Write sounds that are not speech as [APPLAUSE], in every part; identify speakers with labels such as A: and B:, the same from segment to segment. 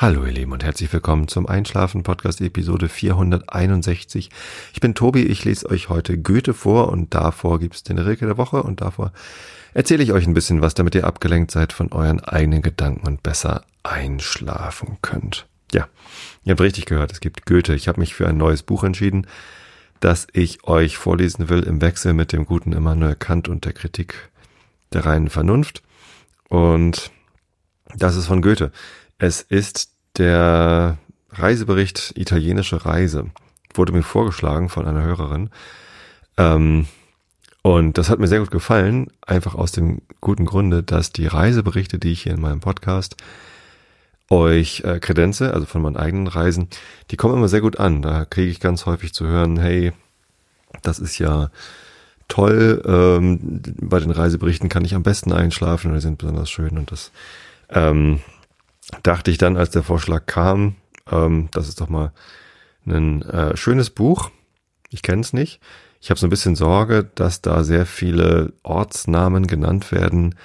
A: Hallo ihr Lieben und herzlich willkommen zum Einschlafen Podcast Episode 461. Ich bin Tobi, ich lese euch heute Goethe vor und davor gibt's den Rilke der Woche und davor erzähle ich euch ein bisschen was, damit ihr abgelenkt seid von euren eigenen Gedanken und besser einschlafen könnt. Ja, ihr habt richtig gehört, es gibt Goethe. Ich habe mich für ein neues Buch entschieden, das ich euch vorlesen will im Wechsel mit dem guten Immanuel Kant und der Kritik der reinen Vernunft. Und das ist von Goethe. Es ist der Reisebericht italienische Reise. Wurde mir vorgeschlagen von einer Hörerin. Ähm, und das hat mir sehr gut gefallen, einfach aus dem guten Grunde, dass die Reiseberichte, die ich hier in meinem Podcast euch äh, kredenze, also von meinen eigenen Reisen, die kommen immer sehr gut an. Da kriege ich ganz häufig zu hören, hey, das ist ja toll, ähm, bei den Reiseberichten kann ich am besten einschlafen die sind besonders schön und das ähm, dachte ich dann, als der Vorschlag kam, ähm, das ist doch mal ein äh, schönes Buch. Ich kenne es nicht. Ich habe so ein bisschen Sorge, dass da sehr viele Ortsnamen genannt werden,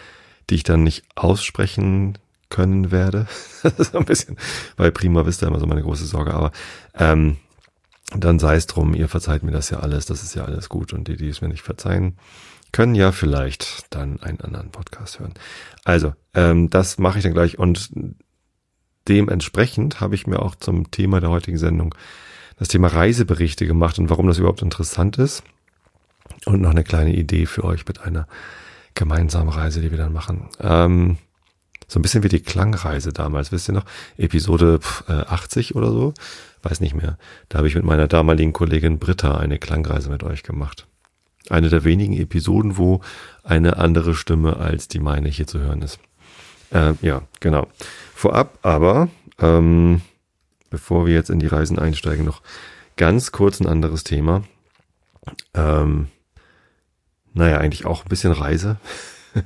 A: die ich dann nicht aussprechen können werde. [LAUGHS] das ist ein bisschen bei Prima Vista immer so meine große Sorge. Aber ähm, dann sei es drum, ihr verzeiht mir das ja alles, das ist ja alles gut. Und die, die es mir nicht verzeihen, können ja vielleicht dann einen anderen Podcast hören. Also, ähm, das mache ich dann gleich. Und dementsprechend habe ich mir auch zum Thema der heutigen Sendung das Thema Reiseberichte gemacht und warum das überhaupt interessant ist. Und noch eine kleine Idee für euch mit einer gemeinsamen Reise, die wir dann machen. Ähm, so ein bisschen wie die Klangreise damals, wisst ihr noch? Episode 80 äh, oder so? Weiß nicht mehr. Da habe ich mit meiner damaligen Kollegin Britta eine Klangreise mit euch gemacht. Eine der wenigen Episoden, wo eine andere Stimme als die meine hier zu hören ist. Äh, ja, genau. Vorab aber, ähm, bevor wir jetzt in die Reisen einsteigen, noch ganz kurz ein anderes Thema. Ähm, naja, eigentlich auch ein bisschen Reise. [LAUGHS]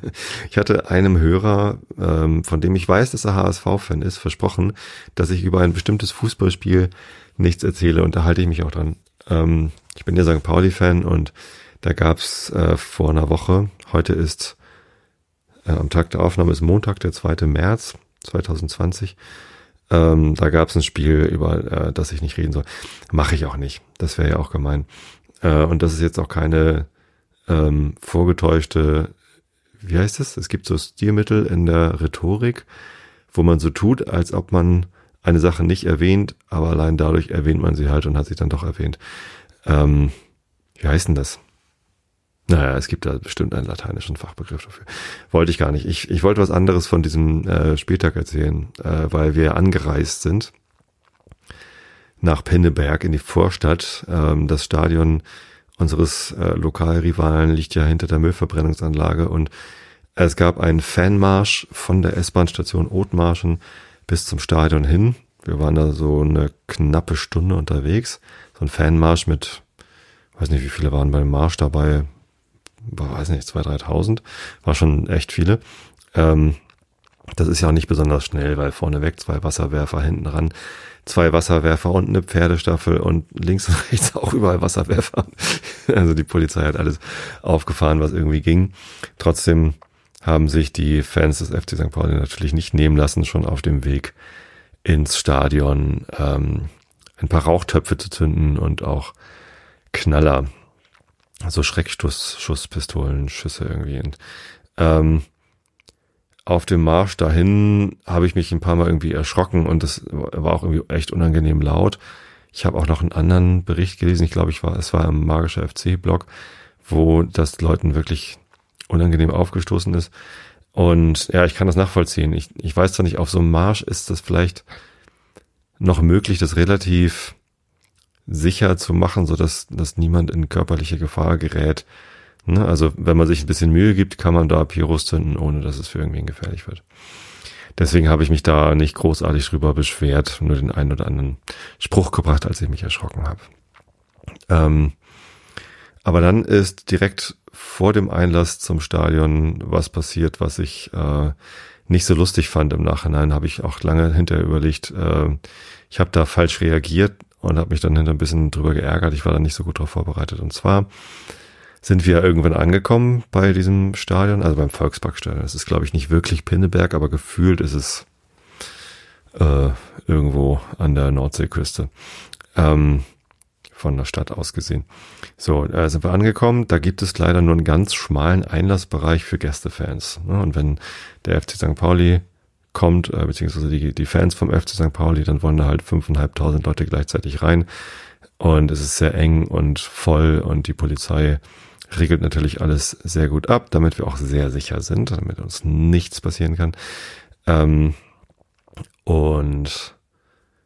A: Ich hatte einem Hörer, ähm, von dem ich weiß, dass er HSV-Fan ist, versprochen, dass ich über ein bestimmtes Fußballspiel nichts erzähle und da halte ich mich auch dran. Ähm, ich bin ja St. Pauli-Fan und da gab's äh, vor einer Woche, heute ist äh, am Tag der Aufnahme ist Montag, der 2. März, 2020. Ähm, da gab es ein Spiel, über äh, das ich nicht reden soll. Mache ich auch nicht. Das wäre ja auch gemein. Äh, und das ist jetzt auch keine ähm, vorgetäuschte, wie heißt es? Es gibt so Stilmittel in der Rhetorik, wo man so tut, als ob man eine Sache nicht erwähnt, aber allein dadurch erwähnt man sie halt und hat sie dann doch erwähnt. Ähm, wie heißt denn das? Naja, es gibt da bestimmt einen lateinischen Fachbegriff dafür. Wollte ich gar nicht. Ich, ich wollte was anderes von diesem äh, Spieltag erzählen, äh, weil wir angereist sind nach Penneberg in die Vorstadt. Ähm, das Stadion unseres äh, Lokalrivalen liegt ja hinter der Müllverbrennungsanlage und es gab einen Fanmarsch von der S-Bahn-Station Othmarschen bis zum Stadion hin. Wir waren da so eine knappe Stunde unterwegs. So ein Fanmarsch mit, weiß nicht, wie viele waren beim Marsch dabei, weiß nicht, 2.000, 3.000, war schon echt viele. Ähm, das ist ja auch nicht besonders schnell, weil vorneweg zwei Wasserwerfer hinten ran, zwei Wasserwerfer und eine Pferdestaffel und links und [LAUGHS] rechts auch überall Wasserwerfer. Also die Polizei hat alles aufgefahren, was irgendwie ging. Trotzdem haben sich die Fans des FC St. Pauli natürlich nicht nehmen lassen, schon auf dem Weg ins Stadion ähm, ein paar Rauchtöpfe zu zünden und auch Knaller so Schreckschusspistolen, Schüsse irgendwie. Und, ähm, auf dem Marsch dahin habe ich mich ein paar Mal irgendwie erschrocken und das war auch irgendwie echt unangenehm laut. Ich habe auch noch einen anderen Bericht gelesen, ich glaube, ich war, es war im Magischer FC-Blog, wo das Leuten wirklich unangenehm aufgestoßen ist. Und ja, ich kann das nachvollziehen. Ich, ich weiß zwar nicht, auf so einem Marsch ist das vielleicht noch möglich, das relativ sicher zu machen, so dass, dass niemand in körperliche Gefahr gerät. Ne? Also wenn man sich ein bisschen Mühe gibt, kann man da Pyros zünden, ohne dass es für irgendwen gefährlich wird. Deswegen habe ich mich da nicht großartig drüber beschwert, nur den einen oder anderen Spruch gebracht, als ich mich erschrocken habe. Ähm, aber dann ist direkt vor dem Einlass zum Stadion was passiert, was ich äh, nicht so lustig fand im Nachhinein. Habe ich auch lange hinterher überlegt. Äh, ich habe da falsch reagiert und habe mich dann hinter ein bisschen drüber geärgert. Ich war da nicht so gut drauf vorbereitet. Und zwar sind wir irgendwann angekommen bei diesem Stadion, also beim Volksparkstadion. Es ist, glaube ich, nicht wirklich Pinneberg, aber gefühlt ist es äh, irgendwo an der Nordseeküste. Ähm, von der Stadt aus gesehen. So, äh, sind wir angekommen. Da gibt es leider nur einen ganz schmalen Einlassbereich für Gästefans. Ne? Und wenn der FC St. Pauli kommt, äh, beziehungsweise die, die Fans vom FC St. Pauli, dann wollen da halt fünfeinhalbtausend Leute gleichzeitig rein. Und es ist sehr eng und voll und die Polizei regelt natürlich alles sehr gut ab, damit wir auch sehr sicher sind, damit uns nichts passieren kann. Ähm, und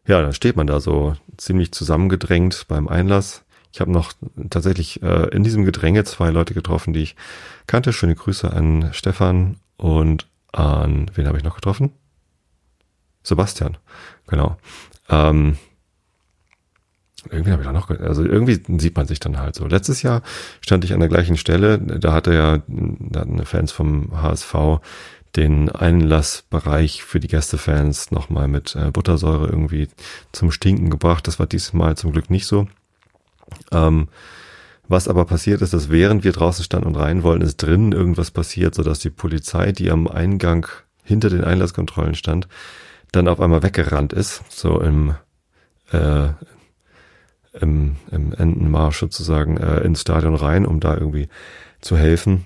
A: ja, dann steht man da so ziemlich zusammengedrängt beim Einlass. Ich habe noch tatsächlich äh, in diesem Gedränge zwei Leute getroffen, die ich kannte. Schöne Grüße an Stefan und an, wen habe ich noch getroffen? Sebastian, genau. Ähm, irgendwie habe ich da noch, also irgendwie sieht man sich dann halt so. Letztes Jahr stand ich an der gleichen Stelle, da hatte ja, da hatten Fans vom HSV den Einlassbereich für die Gästefans nochmal mit äh, Buttersäure irgendwie zum Stinken gebracht. Das war diesmal zum Glück nicht so. Ähm, was aber passiert ist, dass während wir draußen standen und rein wollen, ist drinnen irgendwas passiert, sodass die Polizei, die am Eingang hinter den Einlasskontrollen stand, dann auf einmal weggerannt ist, so im, äh, im, im Entenmarsch sozusagen äh, ins Stadion rein, um da irgendwie zu helfen.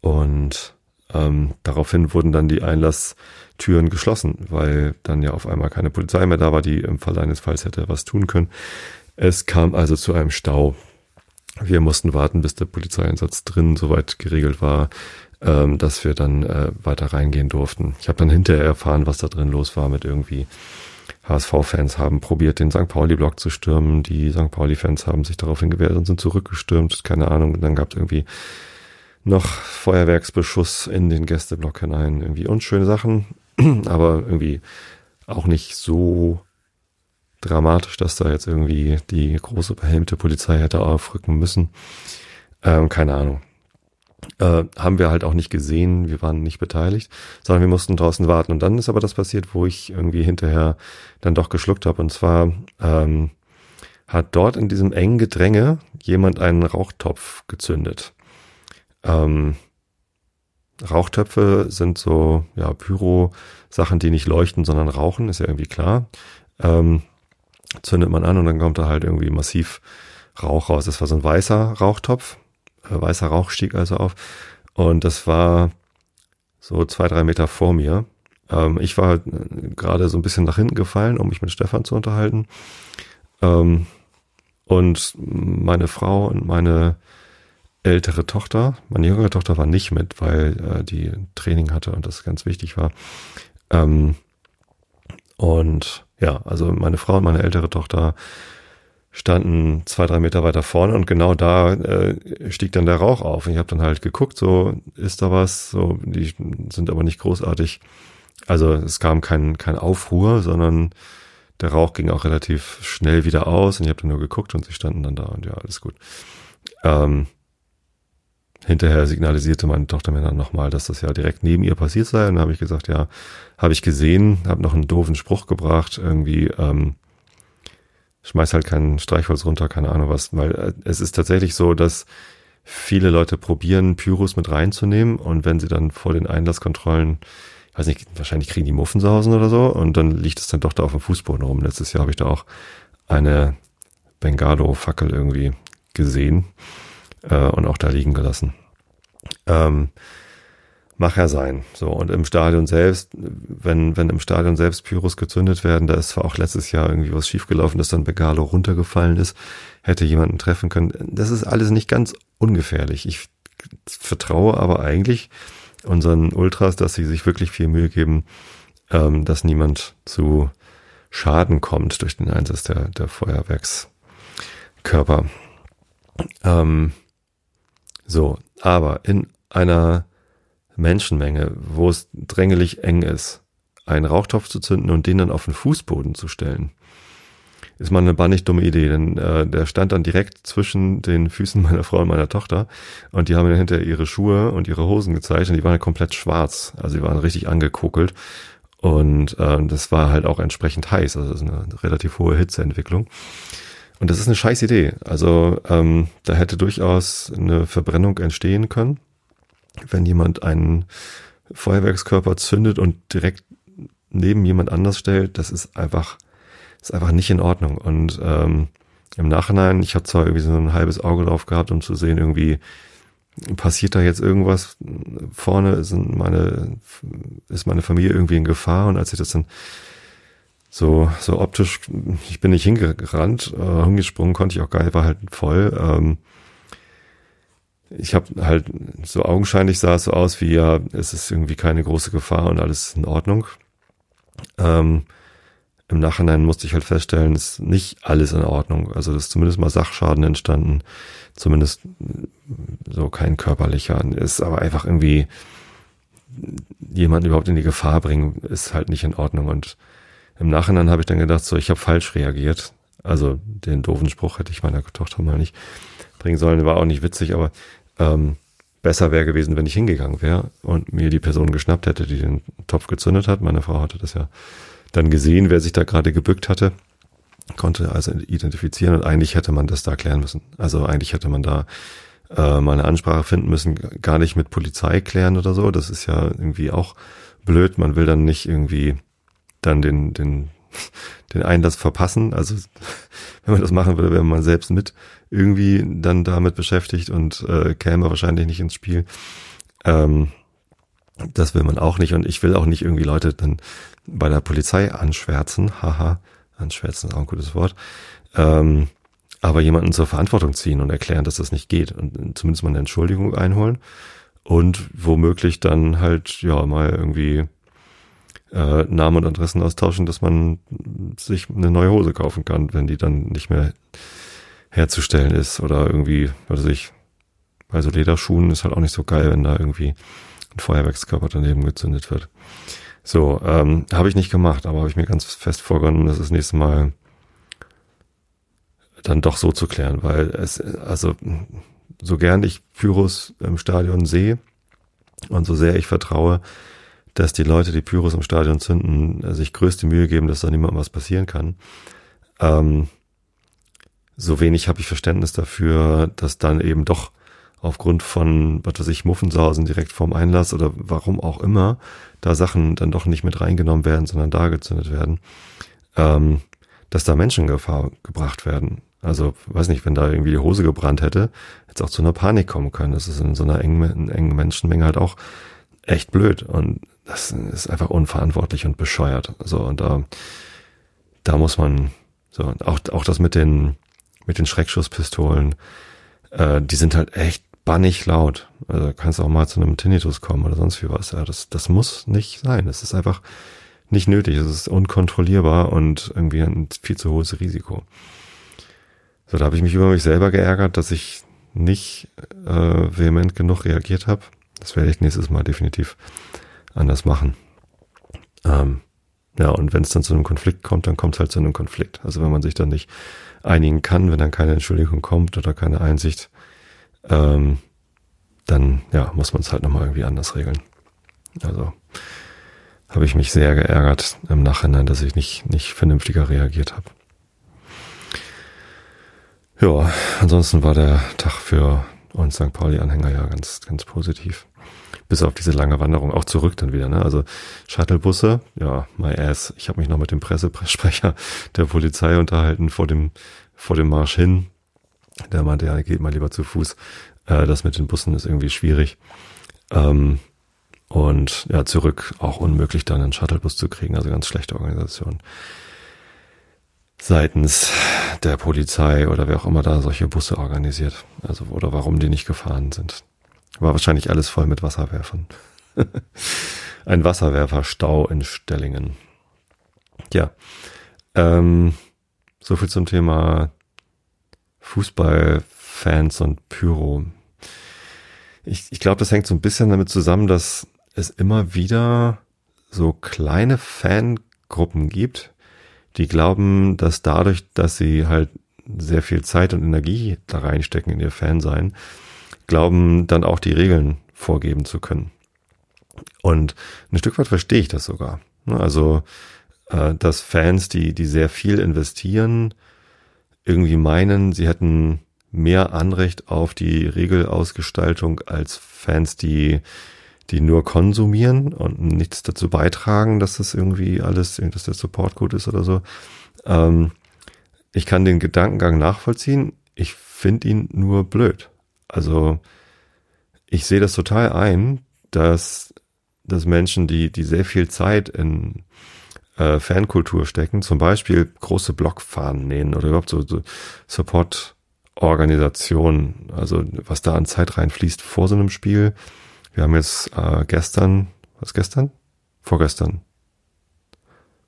A: Und ähm, daraufhin wurden dann die Einlasstüren geschlossen, weil dann ja auf einmal keine Polizei mehr da war, die im Fall eines Falls hätte was tun können. Es kam also zu einem Stau. Wir mussten warten, bis der Polizeieinsatz drin soweit geregelt war, ähm, dass wir dann äh, weiter reingehen durften. Ich habe dann hinterher erfahren, was da drin los war mit irgendwie HSV-Fans haben probiert, den St. Pauli-Block zu stürmen. Die St. Pauli-Fans haben sich daraufhin gewehrt und sind zurückgestürmt. Keine Ahnung. Und dann gab es irgendwie noch Feuerwerksbeschuss in den Gästeblock hinein. Irgendwie unschöne Sachen, [CLEARS THROAT] aber irgendwie auch nicht so dramatisch, dass da jetzt irgendwie die große behelmte Polizei hätte aufrücken müssen. Ähm, keine Ahnung. Äh, haben wir halt auch nicht gesehen, wir waren nicht beteiligt, sondern wir mussten draußen warten. Und dann ist aber das passiert, wo ich irgendwie hinterher dann doch geschluckt habe. Und zwar ähm, hat dort in diesem engen Gedränge jemand einen Rauchtopf gezündet. Ähm, Rauchtöpfe sind so, ja, Pyro-Sachen, die nicht leuchten, sondern rauchen, ist ja irgendwie klar. Ähm, zündet man an und dann kommt da halt irgendwie massiv Rauch raus. Das war so ein weißer Rauchtopf, weißer Rauch stieg also auf. Und das war so zwei, drei Meter vor mir. Ähm, ich war halt äh, gerade so ein bisschen nach hinten gefallen, um mich mit Stefan zu unterhalten. Ähm, und meine Frau und meine ältere Tochter. Meine jüngere Tochter war nicht mit, weil äh, die Training hatte und das ganz wichtig war. Ähm, und ja, also meine Frau und meine ältere Tochter standen zwei, drei Meter weiter vorne und genau da äh, stieg dann der Rauch auf. Und ich habe dann halt geguckt, so ist da was, so die sind aber nicht großartig. Also es kam kein, kein Aufruhr, sondern der Rauch ging auch relativ schnell wieder aus und ich habe dann nur geguckt und sie standen dann da und ja, alles gut. Ähm, hinterher signalisierte meine Tochter mir dann nochmal, dass das ja direkt neben ihr passiert sei. Und dann habe ich gesagt, ja, habe ich gesehen, habe noch einen doofen Spruch gebracht, irgendwie, ähm, schmeiß halt kein Streichholz runter, keine Ahnung was, weil äh, es ist tatsächlich so, dass viele Leute probieren, Pyros mit reinzunehmen und wenn sie dann vor den Einlasskontrollen, weiß nicht, wahrscheinlich kriegen die Muffensausen oder so und dann liegt es dann doch da auf dem Fußboden rum. Letztes Jahr habe ich da auch eine Bengalo-Fackel irgendwie gesehen äh, und auch da liegen gelassen. Ähm, mach ja sein. So, und im Stadion selbst, wenn, wenn im Stadion selbst Pyros gezündet werden, da ist zwar auch letztes Jahr irgendwie was schiefgelaufen, dass dann Begalo runtergefallen ist, hätte jemanden treffen können. Das ist alles nicht ganz ungefährlich. Ich vertraue aber eigentlich unseren Ultras, dass sie sich wirklich viel Mühe geben, ähm, dass niemand zu Schaden kommt durch den Einsatz der, der Feuerwerkskörper. Ähm, so, aber in einer Menschenmenge, wo es drängelig eng ist, einen Rauchtopf zu zünden und den dann auf den Fußboden zu stellen, ist mal eine bannig dumme Idee, denn äh, der stand dann direkt zwischen den Füßen meiner Frau und meiner Tochter und die haben dann hinterher ihre Schuhe und ihre Hosen gezeigt und die waren halt komplett schwarz, also die waren richtig angekokelt und äh, das war halt auch entsprechend heiß, also das ist eine relativ hohe Hitzeentwicklung. Und das ist eine scheiß Idee. Also ähm, da hätte durchaus eine Verbrennung entstehen können, wenn jemand einen Feuerwerkskörper zündet und direkt neben jemand anders stellt, das ist einfach, ist einfach nicht in Ordnung. Und ähm, im Nachhinein, ich habe zwar irgendwie so ein halbes Auge drauf gehabt, um zu sehen, irgendwie passiert da jetzt irgendwas vorne, sind meine, ist meine Familie irgendwie in Gefahr und als ich das dann so, so optisch, ich bin nicht hingerannt, äh, hingesprungen konnte ich auch geil, war halt voll. Ähm, ich habe halt so augenscheinlich sah es so aus wie ja, es ist irgendwie keine große Gefahr und alles in Ordnung. Ähm, Im Nachhinein musste ich halt feststellen, es ist nicht alles in Ordnung. Also ist zumindest mal Sachschaden entstanden, zumindest so kein körperlicher. Ist aber einfach irgendwie jemanden überhaupt in die Gefahr bringen, ist halt nicht in Ordnung. Und im Nachhinein habe ich dann gedacht, so ich habe falsch reagiert. Also den doofen Spruch hätte ich meiner Tochter mal nicht bringen sollen, war auch nicht witzig, aber ähm, besser wäre gewesen, wenn ich hingegangen wäre und mir die Person geschnappt hätte, die den Topf gezündet hat. Meine Frau hatte das ja dann gesehen, wer sich da gerade gebückt hatte, konnte also identifizieren und eigentlich hätte man das da klären müssen. Also eigentlich hätte man da äh, mal eine Ansprache finden müssen, gar nicht mit Polizei klären oder so. Das ist ja irgendwie auch blöd. Man will dann nicht irgendwie dann den, den, den Einlass verpassen. Also [LAUGHS] wenn man das machen würde, wäre man selbst mit irgendwie dann damit beschäftigt und äh, käme wahrscheinlich nicht ins Spiel. Ähm, das will man auch nicht und ich will auch nicht irgendwie Leute dann bei der Polizei anschwärzen. Haha, anschwärzen ist auch ein gutes Wort. Ähm, aber jemanden zur Verantwortung ziehen und erklären, dass das nicht geht und zumindest mal eine Entschuldigung einholen und womöglich dann halt ja mal irgendwie äh, Namen und Adressen austauschen, dass man sich eine neue Hose kaufen kann, wenn die dann nicht mehr herzustellen ist oder irgendwie, was weiß ich, bei so Lederschuhen ist halt auch nicht so geil, wenn da irgendwie ein Feuerwerkskörper daneben gezündet wird. So, ähm, habe ich nicht gemacht, aber habe ich mir ganz fest vorgenommen, das das nächste Mal dann doch so zu klären, weil es, also so gern ich Pyros im Stadion sehe und so sehr ich vertraue, dass die Leute, die Pyros im Stadion zünden, sich größte Mühe geben, dass da niemandem was passieren kann. Ähm, so wenig habe ich Verständnis dafür, dass dann eben doch aufgrund von, was weiß ich, Muffensausen direkt vorm Einlass oder warum auch immer, da Sachen dann doch nicht mit reingenommen werden, sondern da gezündet werden, ähm, dass da Menschen in Gefahr gebracht werden. Also, weiß nicht, wenn da irgendwie die Hose gebrannt hätte, hätte es auch zu einer Panik kommen können. Das ist in so einer engen, engen Menschenmenge halt auch echt blöd. Und das ist einfach unverantwortlich und bescheuert. So, und da, da muss man, so, auch, auch das mit den, mit den Schreckschusspistolen, äh, die sind halt echt bannig laut. Also kannst auch mal zu einem Tinnitus kommen oder sonst wie was. Ja, das, das muss nicht sein. Es ist einfach nicht nötig. Es ist unkontrollierbar und irgendwie ein viel zu hohes Risiko. So, da habe ich mich über mich selber geärgert, dass ich nicht äh, vehement genug reagiert habe. Das werde ich nächstes Mal definitiv anders machen. Ähm, ja, und wenn es dann zu einem Konflikt kommt, dann kommt es halt zu einem Konflikt. Also wenn man sich dann nicht einigen kann, wenn dann keine Entschuldigung kommt oder keine Einsicht, ähm, dann ja, muss man es halt nochmal irgendwie anders regeln. Also habe ich mich sehr geärgert im Nachhinein, dass ich nicht, nicht vernünftiger reagiert habe. Ja, ansonsten war der Tag für uns St. Pauli-Anhänger ja ganz, ganz positiv. Bis auf diese lange Wanderung, auch zurück dann wieder. Ne? Also Shuttlebusse, ja, my ass. Ich habe mich noch mit dem Pressesprecher [LAUGHS] der Polizei unterhalten vor dem, vor dem Marsch hin. Der meinte, ja, geht mal lieber zu Fuß. Äh, das mit den Bussen ist irgendwie schwierig. Ähm, und ja, zurück auch unmöglich, dann einen Shuttlebus zu kriegen. Also ganz schlechte Organisation. Seitens der Polizei oder wer auch immer da solche Busse organisiert. Also, oder warum die nicht gefahren sind. War wahrscheinlich alles voll mit Wasserwerfern. [LAUGHS] Ein Wasserwerferstau in Stellingen. Ja. Ähm, so viel zum Thema Fußballfans und Pyro. Ich, ich glaube, das hängt so ein bisschen damit zusammen, dass es immer wieder so kleine Fangruppen gibt, die glauben, dass dadurch, dass sie halt sehr viel Zeit und Energie da reinstecken in ihr Fansein, glauben dann auch die Regeln vorgeben zu können. Und ein Stück weit verstehe ich das sogar. Ne, also, äh, dass Fans, die, die sehr viel investieren, irgendwie meinen, sie hätten mehr Anrecht auf die Regelausgestaltung als Fans, die die nur konsumieren und nichts dazu beitragen, dass das irgendwie alles, dass der Support gut ist oder so. Ähm, ich kann den Gedankengang nachvollziehen. Ich finde ihn nur blöd. Also ich sehe das total ein, dass, dass Menschen, die, die sehr viel Zeit in äh, Fankultur stecken, zum Beispiel große Blockfahnen nähen oder überhaupt so, so Support-Organisationen, also was da an Zeit reinfließt vor so einem Spiel. Wir haben jetzt äh, gestern, was gestern? Vorgestern.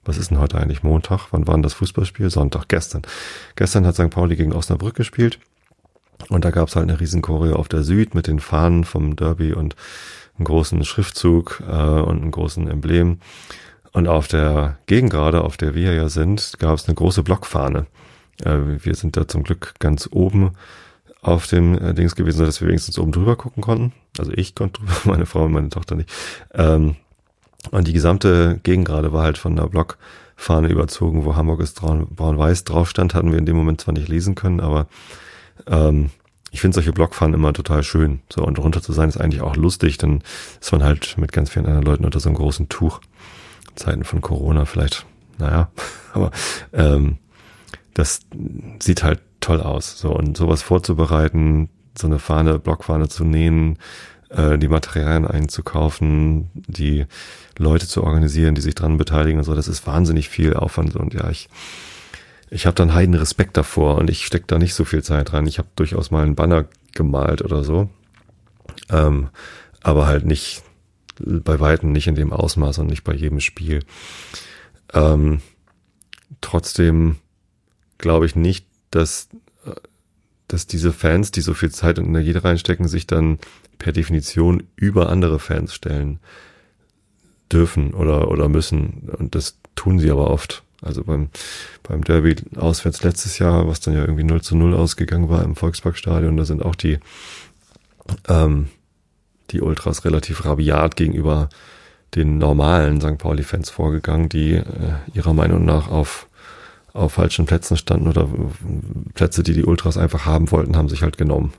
A: Was ist denn heute eigentlich Montag? Wann war denn das Fußballspiel? Sonntag, gestern. Gestern hat St. Pauli gegen Osnabrück gespielt. Und da gab es halt eine riesen Choreo auf der Süd mit den Fahnen vom Derby und einem großen Schriftzug äh, und einem großen Emblem. Und auf der Gegengrade, auf der wir ja sind, gab es eine große Blockfahne. Äh, wir sind da zum Glück ganz oben auf dem äh, Dings gewesen, sodass wir wenigstens oben drüber gucken konnten. Also ich konnte [LAUGHS] drüber, meine Frau und meine Tochter nicht. Ähm, und die gesamte Gegengrade war halt von einer Blockfahne überzogen, wo Hamburg ist braun-weiß drauf stand, hatten wir in dem Moment zwar nicht lesen können, aber ähm, ich finde solche Blockfahnen immer total schön. So, und runter zu sein ist eigentlich auch lustig, dann ist man halt mit ganz vielen anderen Leuten unter so einem großen Tuch. Zeiten von Corona vielleicht, naja, [LAUGHS] aber ähm, das sieht halt toll aus. So, und sowas vorzubereiten, so eine Fahne, Blockfahne zu nähen, äh, die Materialien einzukaufen, die Leute zu organisieren, die sich dran beteiligen und so, das ist wahnsinnig viel Aufwand und ja, ich ich habe dann heiden Respekt davor und ich stecke da nicht so viel Zeit rein. Ich habe durchaus mal einen Banner gemalt oder so, ähm, aber halt nicht bei weitem nicht in dem Ausmaß und nicht bei jedem Spiel. Ähm, trotzdem glaube ich nicht, dass dass diese Fans, die so viel Zeit und Energie reinstecken, sich dann per Definition über andere Fans stellen dürfen oder oder müssen und das tun sie aber oft. Also beim, beim Derby auswärts letztes Jahr, was dann ja irgendwie 0 zu 0 ausgegangen war im Volksparkstadion, da sind auch die, ähm, die Ultras relativ rabiat gegenüber den normalen St. Pauli-Fans vorgegangen, die äh, ihrer Meinung nach auf, auf falschen Plätzen standen oder Plätze, die die Ultras einfach haben wollten, haben sich halt genommen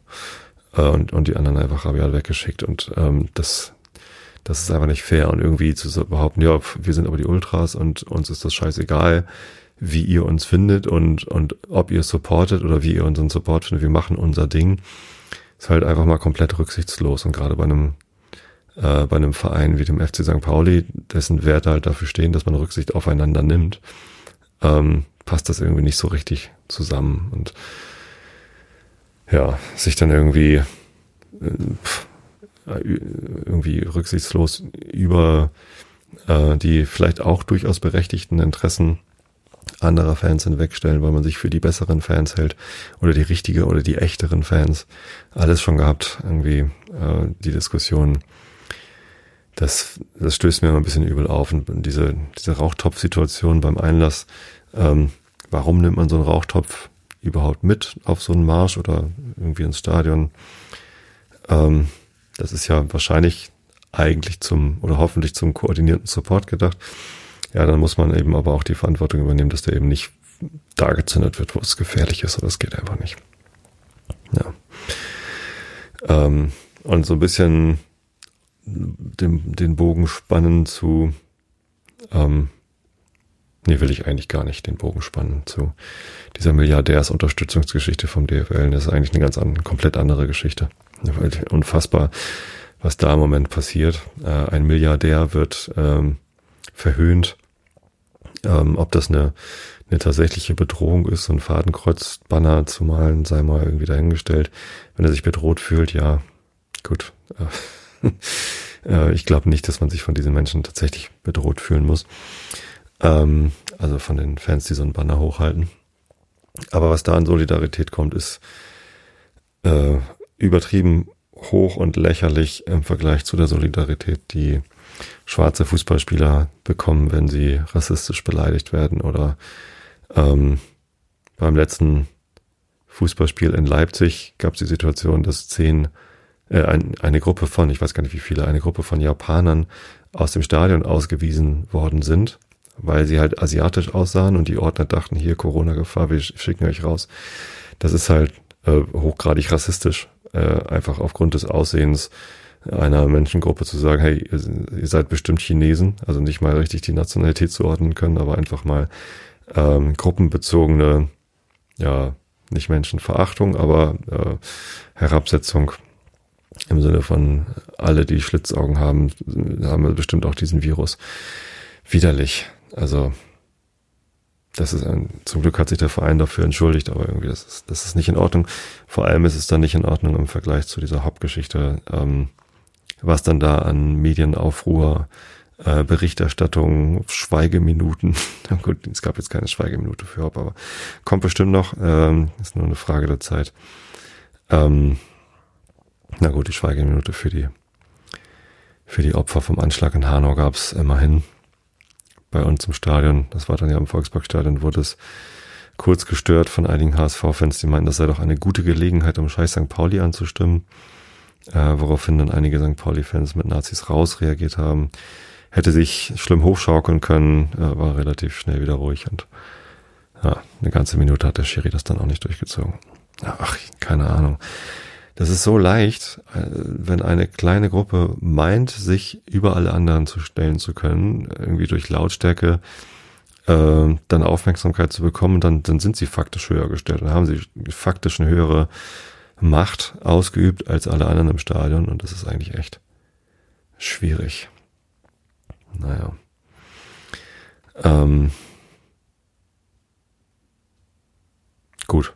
A: äh, und, und die anderen einfach rabiat weggeschickt. Und ähm, das das ist einfach nicht fair. Und irgendwie zu behaupten, ja, wir sind aber die Ultras und uns ist das scheißegal, wie ihr uns findet und, und ob ihr supportet oder wie ihr unseren Support findet, wir machen unser Ding, ist halt einfach mal komplett rücksichtslos. Und gerade bei einem, äh, bei einem Verein wie dem FC St. Pauli, dessen Werte halt dafür stehen, dass man Rücksicht aufeinander nimmt, ähm, passt das irgendwie nicht so richtig zusammen. Und ja, sich dann irgendwie, äh, pff, irgendwie rücksichtslos über äh, die vielleicht auch durchaus berechtigten Interessen anderer Fans hinwegstellen, weil man sich für die besseren Fans hält oder die richtige oder die echteren Fans. Alles schon gehabt, irgendwie äh, die Diskussion. Das, das stößt mir immer ein bisschen übel auf. Und diese, diese Rauchtopf-Situation beim Einlass, ähm, warum nimmt man so einen Rauchtopf überhaupt mit auf so einen Marsch oder irgendwie ins Stadion? Ähm, das ist ja wahrscheinlich eigentlich zum oder hoffentlich zum koordinierten Support gedacht. Ja, dann muss man eben aber auch die Verantwortung übernehmen, dass der eben nicht da gezündet wird, wo es gefährlich ist, aber das geht einfach nicht. Ja. Ähm, und so ein bisschen den, den Bogen spannen zu, ähm, nee, will ich eigentlich gar nicht den Bogen spannen zu dieser Milliardärsunterstützungsgeschichte vom DFL. Das ist eigentlich eine ganz andere, komplett andere Geschichte. Unfassbar, was da im Moment passiert. Äh, ein Milliardär wird ähm, verhöhnt. Ähm, ob das eine, eine tatsächliche Bedrohung ist, so ein Fadenkreuzbanner zu malen, sei mal irgendwie dahingestellt. Wenn er sich bedroht fühlt, ja, gut. Äh, [LAUGHS] ich glaube nicht, dass man sich von diesen Menschen tatsächlich bedroht fühlen muss. Ähm, also von den Fans, die so ein Banner hochhalten. Aber was da an Solidarität kommt, ist äh, übertrieben hoch und lächerlich im Vergleich zu der Solidarität, die schwarze Fußballspieler bekommen, wenn sie rassistisch beleidigt werden oder ähm, beim letzten Fußballspiel in Leipzig gab es die Situation, dass zehn, äh, ein, eine Gruppe von, ich weiß gar nicht wie viele, eine Gruppe von Japanern aus dem Stadion ausgewiesen worden sind, weil sie halt asiatisch aussahen und die Ordner dachten, hier Corona-Gefahr, wir schicken euch raus. Das ist halt äh, hochgradig rassistisch äh, einfach aufgrund des Aussehens einer Menschengruppe zu sagen, hey, ihr, seid bestimmt Chinesen, also nicht mal richtig die Nationalität zuordnen können, aber einfach mal ähm, gruppenbezogene, ja, nicht Menschenverachtung, aber äh, Herabsetzung im Sinne von alle, die Schlitzaugen haben, haben bestimmt auch diesen Virus. Widerlich. Also das ist ein, zum Glück hat sich der Verein dafür entschuldigt, aber irgendwie das ist, das ist nicht in Ordnung. Vor allem ist es dann nicht in Ordnung im Vergleich zu dieser Hauptgeschichte, ähm, was dann da an Medienaufruhr, äh, Berichterstattung, Schweigeminuten, [LAUGHS] gut, es gab jetzt keine Schweigeminute für Hopp, aber kommt bestimmt noch, ähm, ist nur eine Frage der Zeit. Ähm, na gut, die Schweigeminute für die für die Opfer vom Anschlag in Hanau gab es immerhin bei uns im Stadion. Das war dann ja im Volksparkstadion, wurde es kurz gestört von einigen HSV-Fans, die meinten, das sei doch eine gute Gelegenheit, um Scheiß St. Pauli anzustimmen. Äh, woraufhin dann einige St. Pauli-Fans mit Nazis raus reagiert haben. Hätte sich schlimm hochschaukeln können, äh, war relativ schnell wieder ruhig und ja, eine ganze Minute hat der Schiri das dann auch nicht durchgezogen. Ach, keine Ahnung. Das ist so leicht, äh, wenn eine kleine Gruppe meint, sich über alle anderen zu stellen zu können, irgendwie durch Lautstärke äh, dann Aufmerksamkeit zu bekommen, dann, dann sind sie faktisch höher gestellt und haben sie faktisch eine höhere Macht ausgeübt als alle anderen im Stadion und das ist eigentlich echt schwierig. Naja. Ähm, gut.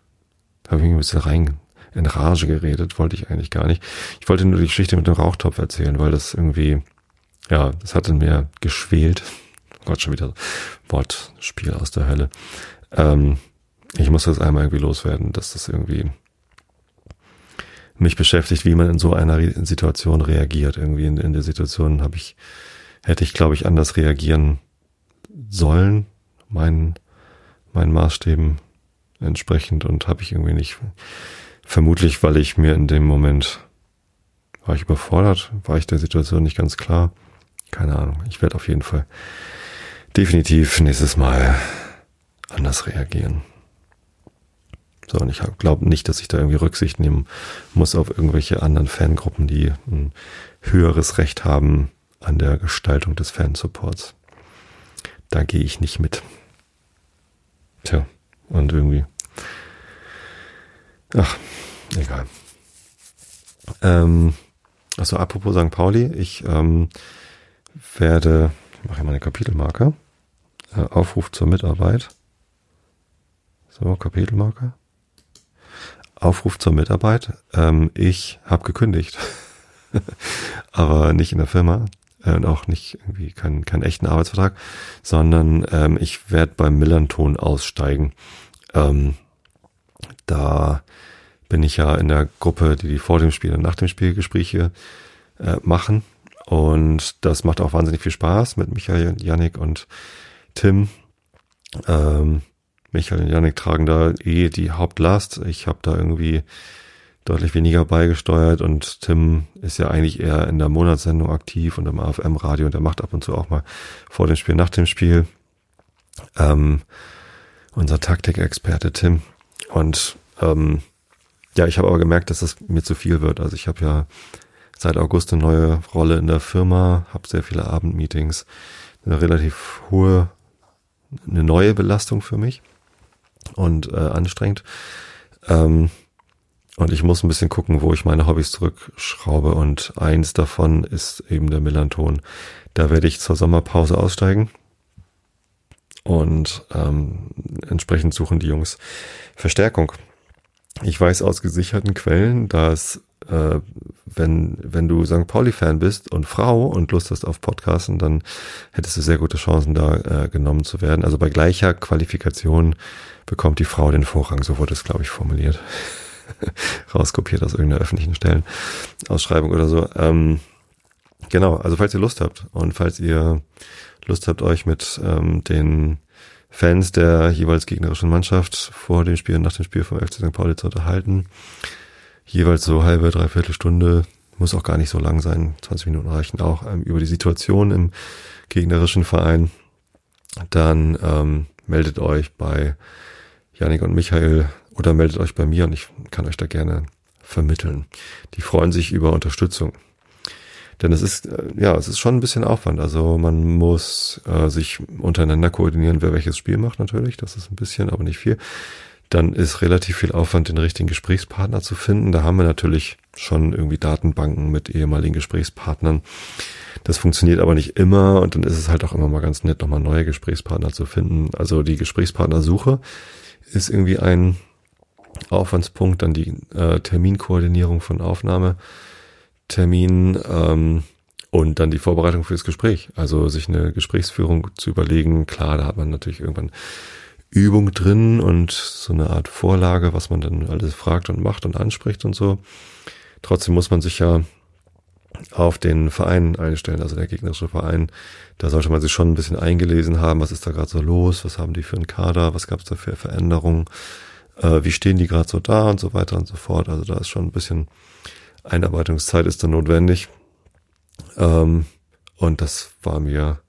A: Da habe ich mich ein bisschen rein in Rage geredet, wollte ich eigentlich gar nicht. Ich wollte nur die Geschichte mit dem Rauchtopf erzählen, weil das irgendwie, ja, das hat in mir geschwelt. Oh Gott, schon wieder Wortspiel aus der Hölle. Ähm, ich muss das einmal irgendwie loswerden, dass das irgendwie mich beschäftigt, wie man in so einer Situation reagiert. Irgendwie in, in der Situation habe ich, hätte ich, glaube ich, anders reagieren sollen, meinen, meinen Maßstäben entsprechend und habe ich irgendwie nicht Vermutlich, weil ich mir in dem Moment war ich überfordert, war ich der Situation nicht ganz klar. Keine Ahnung. Ich werde auf jeden Fall definitiv nächstes Mal anders reagieren. So, und ich glaube nicht, dass ich da irgendwie Rücksicht nehmen muss auf irgendwelche anderen Fangruppen, die ein höheres Recht haben an der Gestaltung des Fansupports. Da gehe ich nicht mit. Tja, und irgendwie. Ach, Egal. Ähm, also apropos St. Pauli, ich ähm, werde, ich mache mal eine Kapitelmarke, äh, Aufruf zur Mitarbeit. So, Kapitelmarke. Aufruf zur Mitarbeit. Ähm, ich habe gekündigt, [LAUGHS] aber nicht in der Firma äh, und auch nicht irgendwie keinen keinen echten Arbeitsvertrag, sondern ähm, ich werde beim Millanton aussteigen. Ähm, da bin ich ja in der Gruppe, die die vor dem Spiel und nach dem Spiel Gespräche äh, machen. Und das macht auch wahnsinnig viel Spaß mit Michael, Yannick und Tim. Ähm, Michael und Yannick tragen da eh die Hauptlast. Ich habe da irgendwie deutlich weniger beigesteuert und Tim ist ja eigentlich eher in der Monatssendung aktiv und im AFM-Radio und er macht ab und zu auch mal vor dem Spiel, nach dem Spiel. Ähm, unser Taktikexperte Tim. Und ähm, ja, ich habe aber gemerkt, dass das mir zu viel wird. Also ich habe ja seit August eine neue Rolle in der Firma, habe sehr viele Abendmeetings, eine relativ hohe, eine neue Belastung für mich und äh, anstrengend. Ähm, und ich muss ein bisschen gucken, wo ich meine Hobbys zurückschraube. Und eins davon ist eben der Millanton. Da werde ich zur Sommerpause aussteigen. Und ähm, entsprechend suchen die Jungs Verstärkung. Ich weiß aus gesicherten Quellen, dass äh, wenn, wenn du St. Pauli-Fan bist und Frau und Lust hast auf Podcasten, dann hättest du sehr gute Chancen, da äh, genommen zu werden. Also bei gleicher Qualifikation bekommt die Frau den Vorrang, so wurde es, glaube ich, formuliert. [LAUGHS] Rauskopiert aus irgendeiner öffentlichen Stellenausschreibung oder so. Ähm, genau, also falls ihr Lust habt und falls ihr Lust habt, euch mit ähm, den Fans der jeweils gegnerischen Mannschaft vor dem Spiel und nach dem Spiel vom FC St. Pauli zu unterhalten. Jeweils so halbe, dreiviertel Stunde, muss auch gar nicht so lang sein, 20 Minuten reichen auch, ähm, über die Situation im gegnerischen Verein. Dann ähm, meldet euch bei Janik und Michael oder meldet euch bei mir und ich kann euch da gerne vermitteln. Die freuen sich über Unterstützung. Denn es ist, äh, ja, es ist schon ein bisschen Aufwand. Also man muss äh, sich untereinander koordinieren, wer welches Spiel macht natürlich. Das ist ein bisschen, aber nicht viel. Dann ist relativ viel Aufwand, den richtigen Gesprächspartner zu finden. Da haben wir natürlich schon irgendwie Datenbanken mit ehemaligen Gesprächspartnern. Das funktioniert aber nicht immer und dann ist es halt auch immer mal ganz nett, nochmal neue Gesprächspartner zu finden. Also die Gesprächspartnersuche ist irgendwie ein Aufwandspunkt, dann die äh, Terminkoordinierung von Aufnahmeterminen ähm, und dann die Vorbereitung fürs Gespräch. Also sich eine Gesprächsführung zu überlegen. Klar, da hat man natürlich irgendwann Übung drin und so eine Art Vorlage, was man dann alles fragt und macht und anspricht und so. Trotzdem muss man sich ja auf den Verein einstellen, also der gegnerische Verein. Da sollte man sich schon ein bisschen eingelesen haben, was ist da gerade so los, was haben die für einen Kader, was gab es da für Veränderungen, äh, wie stehen die gerade so da und so weiter und so fort. Also da ist schon ein bisschen Einarbeitungszeit ist dann notwendig. Ähm, und das war mir